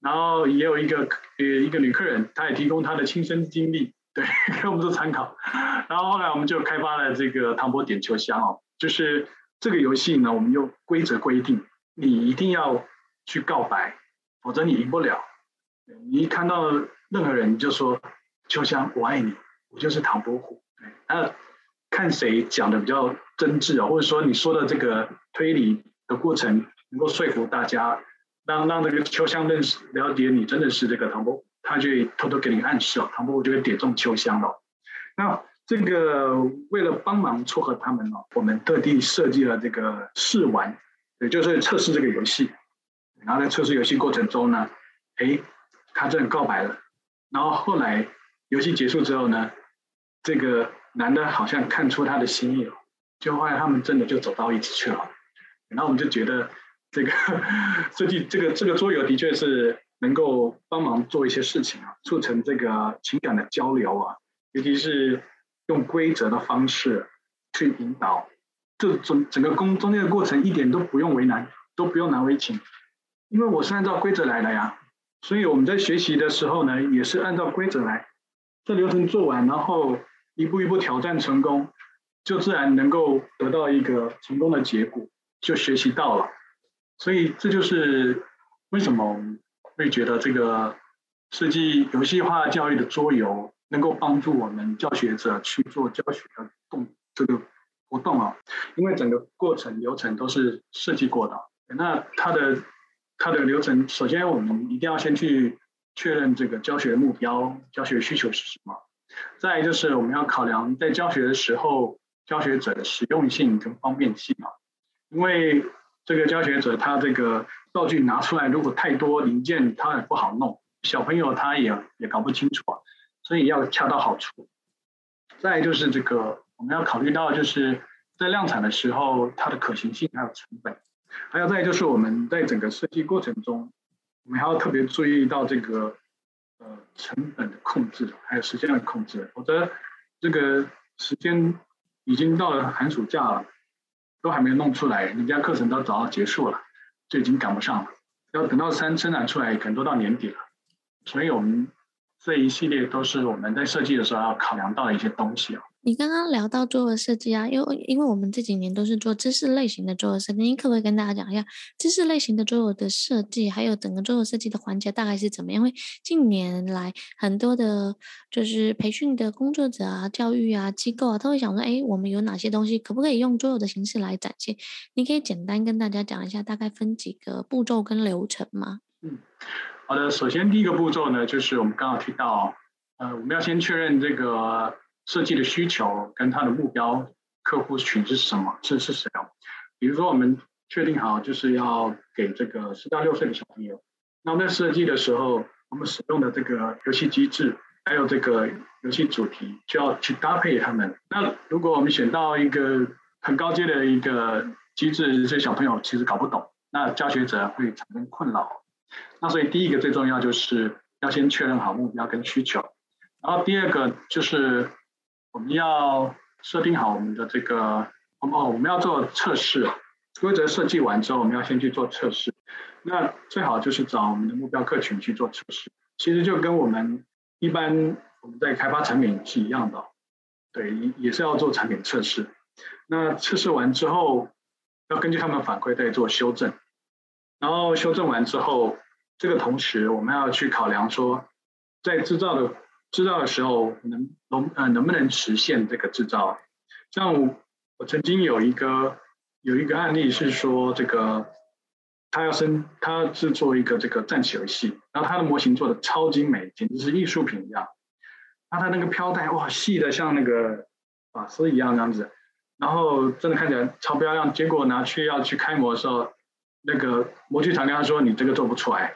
然后也有一个呃一个女客人，她也提供她的亲身经历，对，给我们做参考。然后后来我们就开发了这个唐伯点秋香哦，就是这个游戏呢，我们用规则规定，你一定要去告白，否则你赢不了。你一看到任何人，你就说秋香我爱你，我就是唐伯虎。那看谁讲的比较真挚啊，或者说你说的这个推理的过程能够说服大家，让让这个秋香认识了解你真的是这个唐伯虎，他就偷偷给你暗示哦，唐伯虎就会点中秋香了。那这个为了帮忙撮合他们哦，我们特地设计了这个试玩，也就是测试这个游戏。然后在测试游戏过程中呢，哎。他真的告白了，然后后来游戏结束之后呢，这个男的好像看出他的心意了，就后来他们真的就走到一起去了。然后我们就觉得这个设计这个这个桌游的确是能够帮忙做一些事情啊，促成这个情感的交流啊，尤其是用规则的方式去引导，这整整个工中间的过程一点都不用为难，都不用难为情，因为我是按照规则来的呀。所以我们在学习的时候呢，也是按照规则来，这流程做完，然后一步一步挑战成功，就自然能够得到一个成功的结果，就学习到了。所以这就是为什么会觉得这个设计游戏化教育的桌游能够帮助我们教学者去做教学的动这个活动啊，因为整个过程流程都是设计过的，那它的。它的流程，首先我们一定要先去确认这个教学目标、教学需求是什么。再就是我们要考量在教学的时候，教学者的实用性跟方便性啊。因为这个教学者他这个道具拿出来如果太多零件，他也不好弄，小朋友他也也搞不清楚啊，所以要恰到好处。再就是这个我们要考虑到就是在量产的时候，它的可行性还有成本。还有再就是我们在整个设计过程中，我们还要特别注意到这个呃成本的控制，还有时间的控制。否则这个时间已经到了寒暑假了，都还没弄出来，人家课程都早要结束了，就已经赶不上了。要等到三生产出来，可能都到年底了。所以我们这一系列都是我们在设计的时候要考量到的一些东西啊。你刚刚聊到桌游设计啊，因为因为我们这几年都是做知识类型的桌游设计，你可不可以跟大家讲一下知识类型的桌游的设计，还有整个桌游设计的环节大概是怎么样？因为近年来很多的，就是培训的工作者啊、教育啊机构啊，都会想说，哎，我们有哪些东西可不可以用桌游的形式来展现？你可以简单跟大家讲一下，大概分几个步骤跟流程吗？好的，首先第一个步骤呢，就是我们刚刚提到，呃，我们要先确认这个。设计的需求跟他的目标客户群是什么？是是谁？比如说，我们确定好就是要给这个四到六岁的小朋友。那我们在设计的时候，我们使用的这个游戏机制，还有这个游戏主题，就要去搭配他们。那如果我们选到一个很高阶的一个机制，这些小朋友其实搞不懂，那教学者会产生困扰。那所以第一个最重要就是要先确认好目标跟需求，然后第二个就是。我们要设定好我们的这个哦，我们要做测试。规则设计完之后，我们要先去做测试。那最好就是找我们的目标客群去做测试。其实就跟我们一般我们在开发产品是一样的，对，也是要做产品测试。那测试完之后，要根据他们反馈再做修正。然后修正完之后，这个同时我们要去考量说，在制造的。制造的时候能能呃能不能实现这个制造？像我，我曾经有一个有一个案例是说，这个他要生他要制作一个这个战棋游戏，然后他的模型做的超精美，简直是艺术品一样。那他那个飘带哇细的像那个发丝一样这样子，然后真的看起来超漂亮。结果拿去要去开模的时候，那个模具厂跟他说：“你这个做不出来。”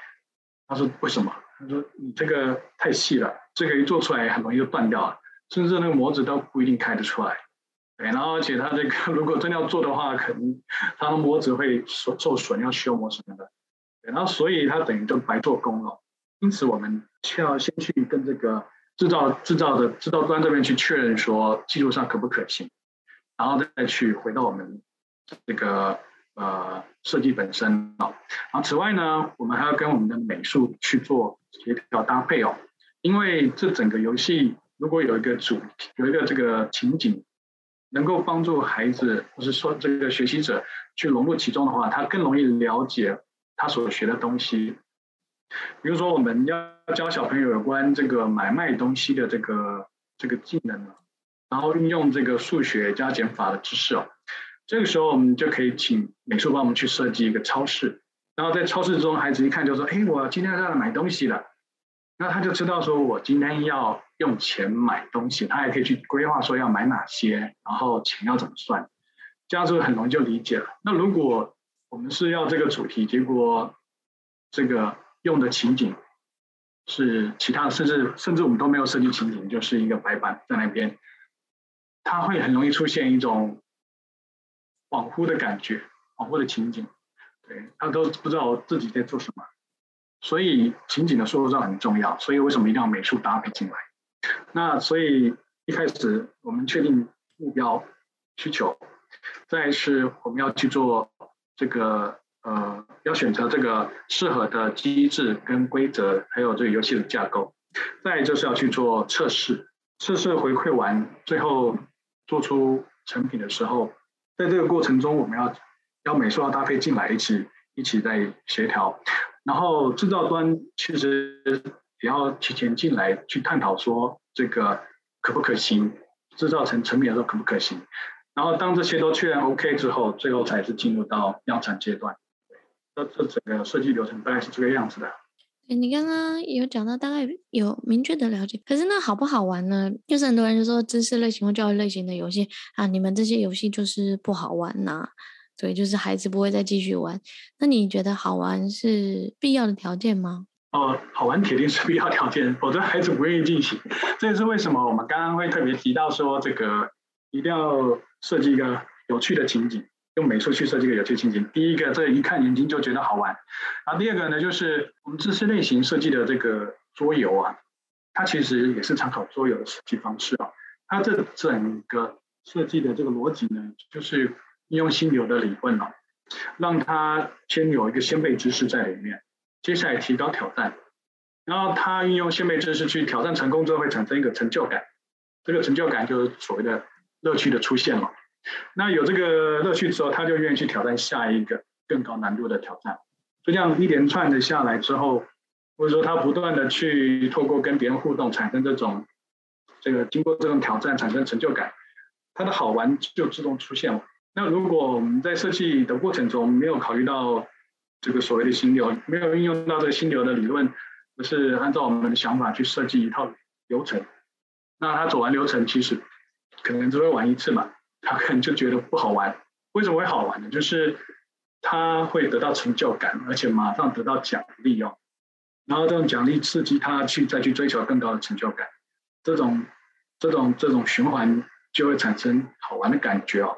他说：“为什么？”他说：“你这个太细了。”这个一做出来很容易就断掉了，甚至那个模子都不一定开得出来。对，然后而且他这个 如果真的要做的话，可能他的模子会受受损，要修模什么的。对，然后所以他等于就白做工了。因此我们需要先去跟这个制造制造的制造端这边去确认说技术上可不可行，然后再去回到我们这个呃设计本身哦。然后此外呢，我们还要跟我们的美术去做协调搭配哦，因为这整个游戏如果有一个主，有一个这个情景，能够帮助孩子或是说这个学习者去融入其中的话，他更容易了解他所学的东西。比如说，我们要教小朋友有关这个买卖东西的这个这个技能，然后运用这个数学加减法的知识哦。这个时候，我们就可以请美术帮我们去设计一个超市，然后在超市中，孩子一看就说：“哎，我今天要来买东西了。”那他就知道说，我今天要用钱买东西，他也可以去规划说要买哪些，然后钱要怎么算，这样是不是很容易就理解了？那如果我们是要这个主题，结果这个。用的情景是其他的，甚至甚至我们都没有设计情景，就是一个白板在那边，它会很容易出现一种恍惚的感觉，恍惚的情景，对，他都不知道自己在做什么，所以情景的塑造很重要，所以为什么一定要美术搭配进来？那所以一开始我们确定目标需求，再是我们要去做这个。呃，要选择这个适合的机制跟规则，还有这个游戏的架构。再就是要去做测试，测试回馈完，最后做出成品的时候，在这个过程中，我们要要美术要搭配进来一起一起在协调。然后制造端其实也要提前进来去探讨说这个可不可行，制造成成品的时候可不可行。然后当这些都确认 OK 之后，最后才是进入到量产阶段。这这整个设计流程大概是这个样子的。你刚刚有讲到大概有明确的了解，可是那好不好玩呢？就是很多人就说知识类型或教育类型的游戏啊，你们这些游戏就是不好玩呐、啊，对，就是孩子不会再继续玩。那你觉得好玩是必要的条件吗？哦，好玩铁定是必要条件，否则孩子不愿意进行。这也是为什么我们刚刚会特别提到说，这个一定要设计一个有趣的情景。用美术去设计个有趣情景，第一个，这一看眼睛就觉得好玩。然后第二个呢，就是我们知识类型设计的这个桌游啊，它其实也是参考桌游的设计方式啊。它这整个设计的这个逻辑呢，就是应用心流的理论哦，让它先有一个先备知识在里面，接下来提高挑战，然后它运用先备知识去挑战成功之后，会产生一个成就感，这个成就感就是所谓的乐趣的出现了。那有这个乐趣之后，他就愿意去挑战下一个更高难度的挑战。就这样一连串的下来之后，或者说他不断的去透过跟别人互动，产生这种这个经过这种挑战产生成就感，他的好玩就自动出现了。那如果我们在设计的过程中没有考虑到这个所谓的心流，没有运用到这个心流的理论，而是按照我们的想法去设计一套流程，那他走完流程其实可能只会玩一次嘛。他可能就觉得不好玩，为什么会好玩呢？就是他会得到成就感，而且马上得到奖励哦，然后这种奖励刺激他去再去追求更高的成就感，这种这种这种循环就会产生好玩的感觉哦。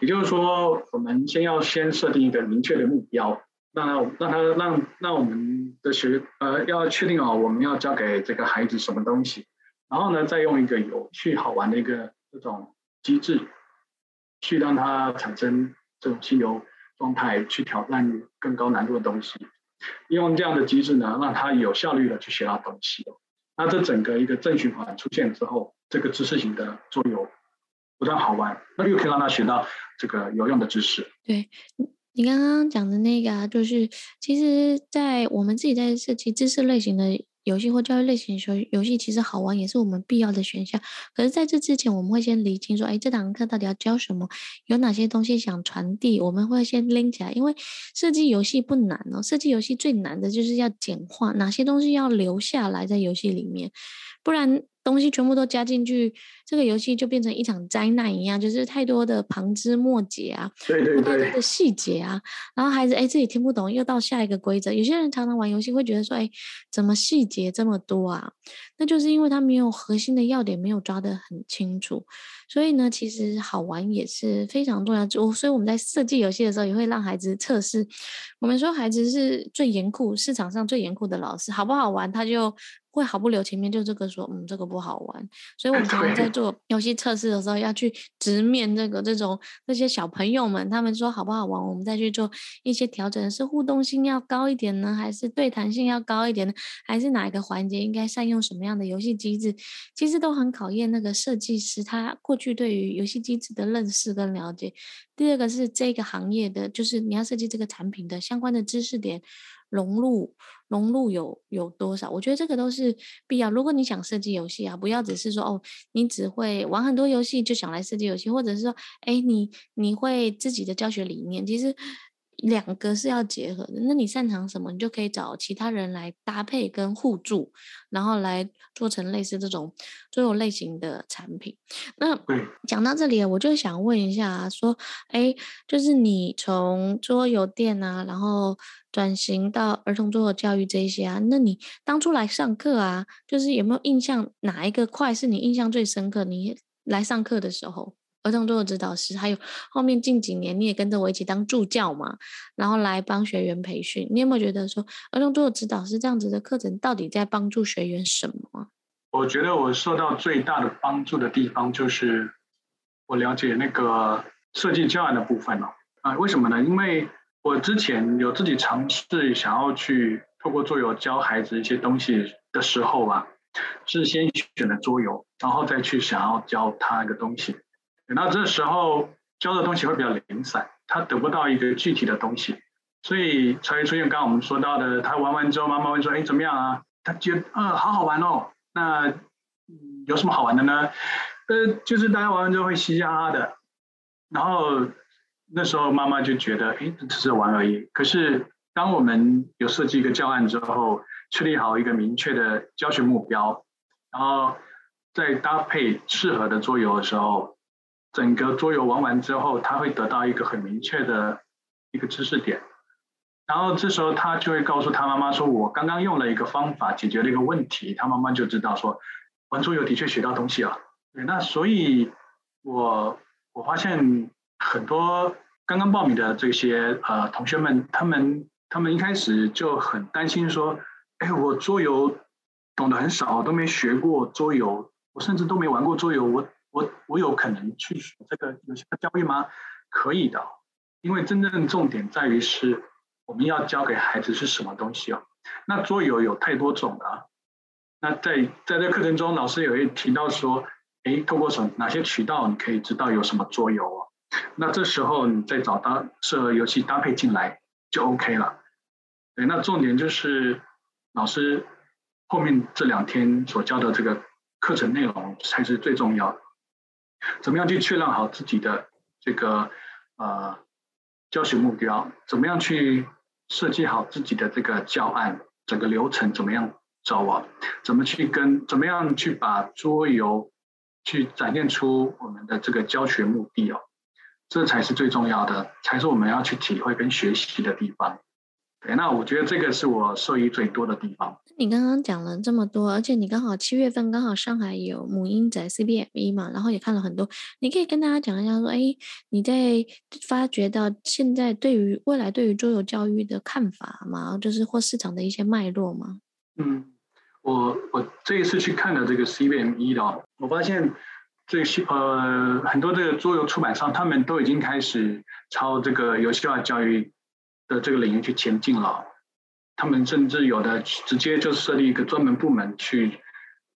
也就是说，我们先要先设定一个明确的目标，那让他让让我们的学呃要确定哦，我们要教给这个孩子什么东西，然后呢，再用一个有趣好玩的一个这种机制。去让他产生这种心流状态，去挑战更高难度的东西，用这样的机制呢，让他有效率的去学到东西。那这整个一个正循环出现之后，这个知识型的桌游不但好玩，那又可以让他学到这个有用的知识。对，你刚刚讲的那个啊，就是其实，在我们自己在设计知识类型的。游戏或教育类型的游戏其实好玩，也是我们必要的选项。可是，在这之前，我们会先理清说，哎，这堂课到底要教什么？有哪些东西想传递？我们会先拎起来，因为设计游戏不难哦。设计游戏最难的就是要简化哪些东西要留下来在游戏里面，不然。东西全部都加进去，这个游戏就变成一场灾难一样，就是太多的旁枝末节啊，对对对，太多的细节啊，然后孩子哎自己听不懂，又到下一个规则。有些人常常玩游戏会觉得说，哎，怎么细节这么多啊？那就是因为他没有核心的要点，没有抓得很清楚。所以呢，其实好玩也是非常重要。就所以我们在设计游戏的时候，也会让孩子测试。我们说孩子是最严酷，市场上最严酷的老师，好不好玩他就会毫不留情面就这个说，嗯，这个不好玩。所以我们常常在做游戏测试的时候，要去直面这个这种那些小朋友们，他们说好不好玩，我们再去做一些调整，是互动性要高一点呢，还是对谈性要高一点呢？还是哪一个环节应该善用什么样的游戏机制？其实都很考验那个设计师他过去对于游戏机制的认识跟了解。第二个是这个行业的，就是你要设计这个产品的相关的知识点。融入融入有有多少？我觉得这个都是必要。如果你想设计游戏啊，不要只是说哦，你只会玩很多游戏就想来设计游戏，或者是说，哎，你你会自己的教学理念，其实两个是要结合的。那你擅长什么，你就可以找其他人来搭配跟互助，然后来做成类似这种桌游类型的产品。那讲到这里，我就想问一下啊，说，哎，就是你从桌游店啊，然后。转型到儿童桌游教育这一些啊，那你当初来上课啊，就是有没有印象哪一个块是你印象最深刻？你来上课的时候，儿童桌游指导师，还有后面近几年你也跟着我一起当助教嘛，然后来帮学员培训，你有没有觉得说儿童桌游指导师这样子的课程到底在帮助学员什么？我觉得我受到最大的帮助的地方就是我了解那个设计教案的部分了啊，为什么呢？因为我之前有自己尝试想要去透过桌游教孩子一些东西的时候啊，是先选了桌游，然后再去想要教他一个东西。等到这时候教的东西会比较零散，他得不到一个具体的东西，所以才会出现刚刚我们说到的，他玩完之后，妈妈问说：“哎，怎么样啊？”他觉得：“嗯，好好玩哦。”那有什么好玩的呢？呃，就是大家玩完之后会嘻嘻哈哈的，然后。那时候妈妈就觉得，哎，只是玩而已。可是当我们有设计一个教案之后，确立好一个明确的教学目标，然后再搭配适合的桌游的时候，整个桌游玩完之后，他会得到一个很明确的一个知识点。然后这时候他就会告诉他妈妈说：“我刚刚用了一个方法解决了一个问题。”他妈妈就知道说，玩桌游的确学到东西了。对，那所以我我发现很多。刚刚报名的这些呃同学们，他们他们一开始就很担心说：“哎，我桌游懂得很少，都没学过桌游，我甚至都没玩过桌游，我我我有可能去学这个游戏的教育吗？”可以的，因为真正重点在于是我们要教给孩子是什么东西哦。那桌游有太多种了，那在在这课程中，老师也会提到说：“哎，透过什么哪些渠道，你可以知道有什么桌游哦。”那这时候你再找到适合游戏搭配进来就 OK 了。对，那重点就是老师后面这两天所教的这个课程内容才是最重要的。怎么样去确认好自己的这个呃教学目标？怎么样去设计好自己的这个教案？整个流程怎么样走啊？怎么去跟？怎么样去把桌游去展现出我们的这个教学目的哦？这才是最重要的，才是我们要去体会跟学习的地方。对，那我觉得这个是我受益最多的地方。你刚刚讲了这么多，而且你刚好七月份刚好上海有母婴仔 CBME 嘛，然后也看了很多。你可以跟大家讲一下，说，哎，你在发觉到现在对于未来对于桌游教育的看法吗？就是或市场的一些脉络吗？嗯，我我这一次去看了这个 CBME 的，我发现。这些呃，很多这个桌游出版商，他们都已经开始朝这个游戏化教育的这个领域去前进了。他们甚至有的直接就设立一个专门部门去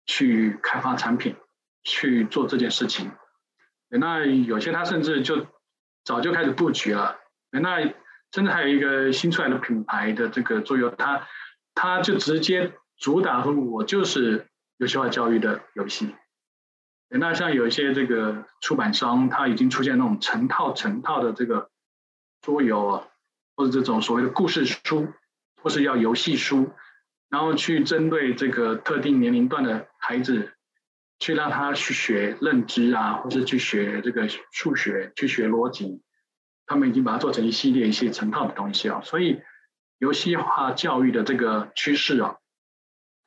去开发产品，去做这件事情。那有些他甚至就早就开始布局了。那甚至还有一个新出来的品牌的这个桌游，他他就直接主打说，我就是游戏化教育的游戏。那像有一些这个出版商，他已经出现那种成套成套的这个桌游啊，或者这种所谓的故事书，或是要游戏书，然后去针对这个特定年龄段的孩子，去让他去学认知啊，或是去学这个数学，去学逻辑，他们已经把它做成一系列一些成套的东西啊，所以游戏化教育的这个趋势啊。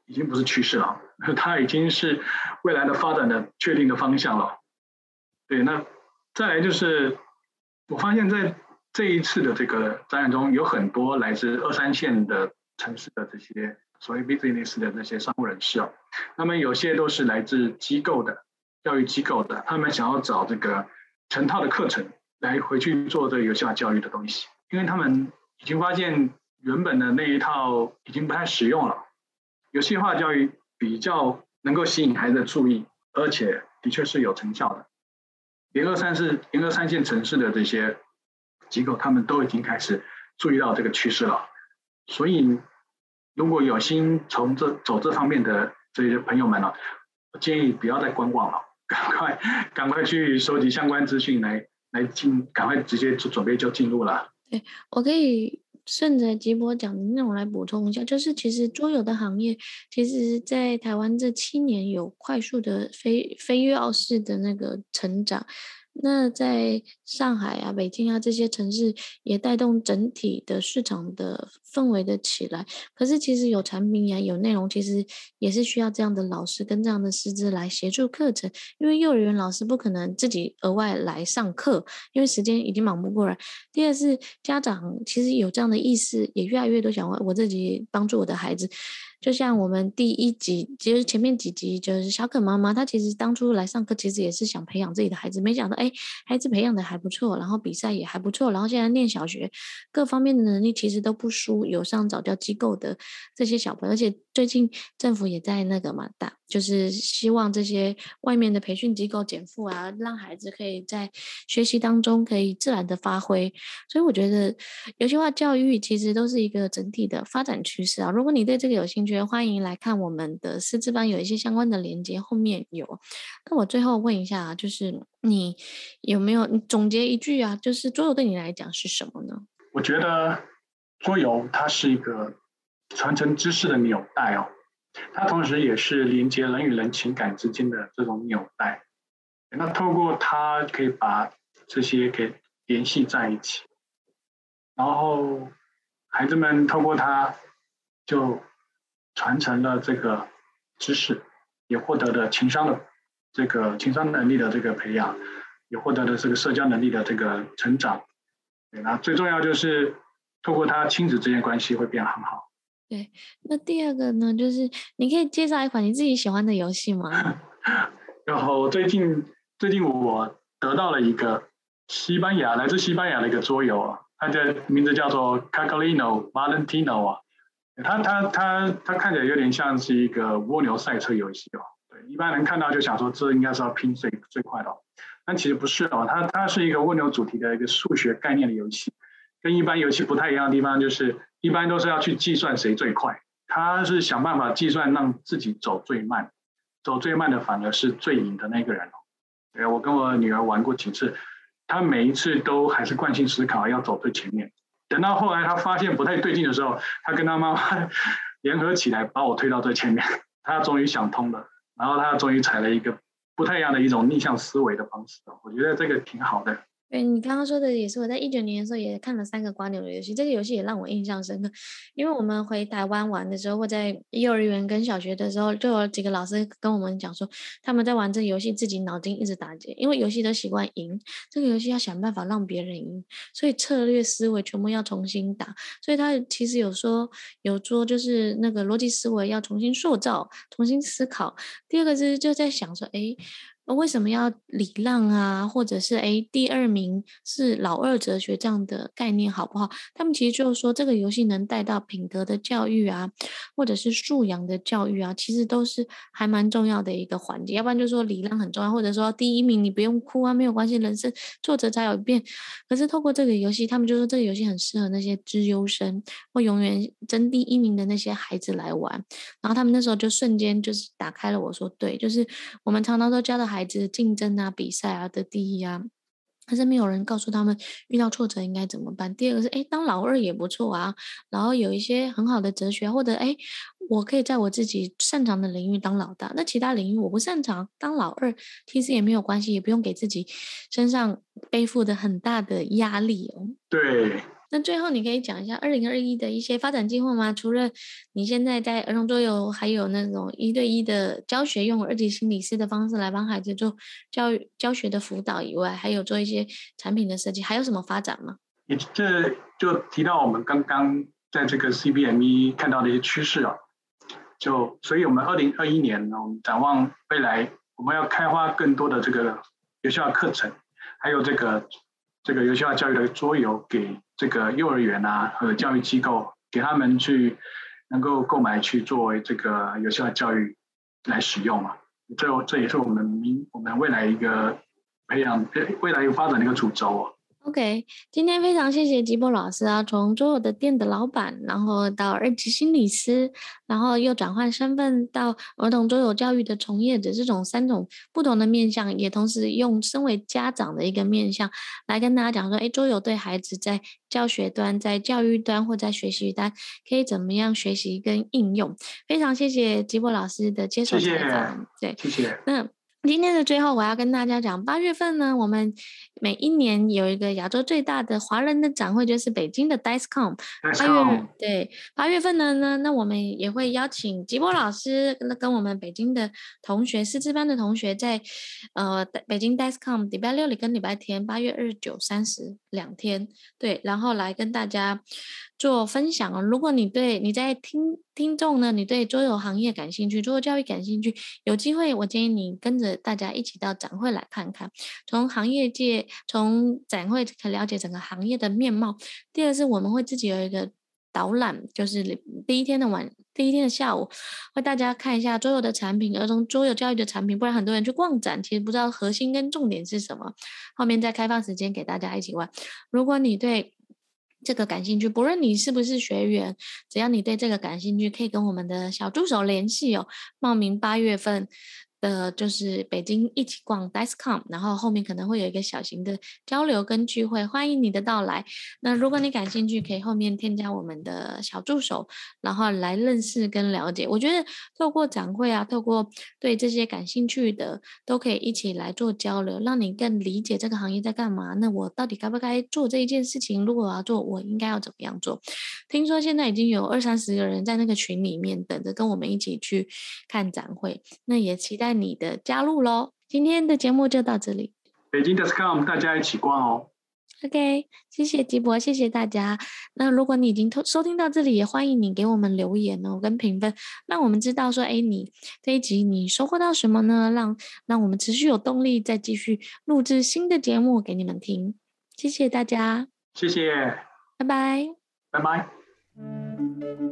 已经不是趋势了，它已经是未来的发展的确定的方向了。对，那再来就是，我发现在这一次的这个展览中，有很多来自二三线的城市的这些所谓 business 的这些商务人士哦，那么有些都是来自机构的，教育机构的，他们想要找这个成套的课程来回去做这个游戏化教育的东西，因为他们已经发现原本的那一套已经不太实用了。游戏化教育比较能够吸引孩子的注意，而且的确是有成效的。连二三四、连二三线城市的这些机构，他们都已经开始注意到这个趋势了。所以，如果有心从这走这方面的这些朋友们呢，我建议不要再观望了，赶快赶快去收集相关资讯来来进，赶快直接就准备就进入了。对，我可以。顺着吉博讲的内容来补充一下，就是其实桌游的行业，其实在台湾这七年有快速的飞飞跃式的那个成长。那在上海啊、北京啊这些城市，也带动整体的市场的氛围的起来。可是其实有产品呀、有内容，其实也是需要这样的老师跟这样的师资来协助课程。因为幼儿园老师不可能自己额外来上课，因为时间已经忙不过来。第二是家长其实有这样的意识，也越来越多想我自己帮助我的孩子。就像我们第一集，其实前面几集就是小可妈妈，她其实当初来上课，其实也是想培养自己的孩子，没想到哎，孩子培养的还不错，然后比赛也还不错，然后现在念小学，各方面的能力其实都不输有上早教机构的这些小朋友，而且最近政府也在那个嘛大，就是希望这些外面的培训机构减负啊，让孩子可以在学习当中可以自然的发挥，所以我觉得游戏化教育其实都是一个整体的发展趋势啊。如果你对这个有兴趣，觉得欢迎来看我们的师资班，有一些相关的连接，后面有。那我最后问一下，就是你有没有你总结一句啊？就是桌游对你来讲是什么呢？我觉得桌游它是一个传承知识的纽带哦，它同时也是连接人与人情感之间的这种纽带。那透过它可以把这些给联系在一起，然后孩子们透过它就。传承了这个知识，也获得了情商的这个情商能力的这个培养，也获得了这个社交能力的这个成长。对，那最重要就是透过他亲子之间关系会变很好。对，那第二个呢，就是你可以介绍一款你自己喜欢的游戏吗？然后最近最近我得到了一个西班牙来自西班牙的一个桌游啊，它的名字叫做 Cacolino Valentino 啊。它它它它看起来有点像是一个蜗牛赛车游戏哦，对，一般人看到就想说这应该是要拼最最快的哦，但其实不是哦，它它是一个蜗牛主题的一个数学概念的游戏，跟一般游戏不太一样的地方就是，一般都是要去计算谁最快，它是想办法计算让自己走最慢，走最慢的反而是最赢的那个人哦。对，我跟我女儿玩过几次，她每一次都还是惯性思考要走最前面。等到后来，他发现不太对劲的时候，他跟他妈妈 联合起来把我推到最前面。他终于想通了，然后他终于采了一个不太一样的一种逆向思维的方式。我觉得这个挺好的。对，你刚刚说的也是，我在一九年的时候也看了三个瓜牛的游戏，这个游戏也让我印象深刻。因为我们回台湾玩的时候，或在幼儿园跟小学的时候，就有几个老师跟我们讲说，他们在玩这个游戏，自己脑筋一直打结，因为游戏都习惯赢，这个游戏要想办法让别人赢，所以策略思维全部要重新打。所以他其实有说有说，就是那个逻辑思维要重新塑造、重新思考。第二个是就在想说，哎。为什么要礼让啊？或者是诶，第二名是老二哲学这样的概念好不好？他们其实就是说，这个游戏能带到品格的教育啊，或者是素养的教育啊，其实都是还蛮重要的一个环节。要不然就说礼让很重要，或者说第一名你不用哭啊，没有关系，人生挫折才有变。可是透过这个游戏，他们就说这个游戏很适合那些资优生或永远争第一名的那些孩子来玩。然后他们那时候就瞬间就是打开了，我说对，就是我们常常都教的孩。孩子竞争啊，比赛啊的第一啊，可是没有人告诉他们遇到挫折应该怎么办。第二个是，哎，当老二也不错啊，然后有一些很好的哲学，或者哎，我可以在我自己擅长的领域当老大，那其他领域我不擅长，当老二其实也没有关系，也不用给自己身上背负的很大的压力哦。对。那最后你可以讲一下二零二一的一些发展计划吗？除了你现在在儿童桌游，还有那种一对一的教学，用二级心理师的方式来帮孩子做教育教学的辅导以外，还有做一些产品的设计，还有什么发展吗？你这就提到我们刚刚在这个 CBME 看到的一些趋势啊，就所以我们二零二一年呢，我们展望未来我们要开发更多的这个有效课程，还有这个这个有效教育的桌游给这个幼儿园啊和教育机构，给他们去能够购买去作为这个有效教育来使用嘛。这这也是我们明我们未来一个培养未来一个发展的一个主轴啊。OK，今天非常谢谢吉波老师啊，从桌游的店的老板，然后到二级心理师，然后又转换身份到儿童桌游教育的从业者，这种三种不同的面向，也同时用身为家长的一个面向来跟大家讲说，哎，桌游对孩子在教学端、在教育端或在学习端可以怎么样学习跟应用。非常谢谢吉波老师的接受采访，谢谢对，谢谢，那。今天的最后，我要跟大家讲，八月份呢，我们每一年有一个亚洲最大的华人的展会，就是北京的 DICECON。八月对，八月份呢，呢，那我们也会邀请吉波老师跟跟我们北京的同学，师资班的同学在，呃，北京 DICECON 礼拜六里跟礼拜天，八月二十九、三十两天，对，然后来跟大家。做分享哦，如果你对你在听听众呢，你对桌游行业感兴趣，桌游教育感兴趣，有机会，我建议你跟着大家一起到展会来看看，从行业界，从展会可了解整个行业的面貌。第二是我们会自己有一个导览，就是第一天的晚，第一天的下午，会大家看一下桌游的产品，儿童桌游教育的产品，不然很多人去逛展，其实不知道核心跟重点是什么。后面再开放时间给大家一起玩。如果你对这个感兴趣，不论你是不是学员，只要你对这个感兴趣，可以跟我们的小助手联系哦。报名八月份。的就是北京一起逛 DICECOM，然后后面可能会有一个小型的交流跟聚会，欢迎你的到来。那如果你感兴趣，可以后面添加我们的小助手，然后来认识跟了解。我觉得透过展会啊，透过对这些感兴趣的，都可以一起来做交流，让你更理解这个行业在干嘛。那我到底该不该做这一件事情？如果我要做，我应该要怎么样做？听说现在已经有二三十个人在那个群里面等着跟我们一起去看展会，那也期待。你的加入喽！今天的节目就到这里。北京 DICECON，大家一起逛哦。OK，谢谢吉博，谢谢大家。那如果你已经收听到这里，也欢迎你给我们留言哦，跟评分，让我们知道说，哎，你这一集你收获到什么呢？让让我们持续有动力，再继续录制新的节目给你们听。谢谢大家，谢谢，拜拜，拜拜。Müzik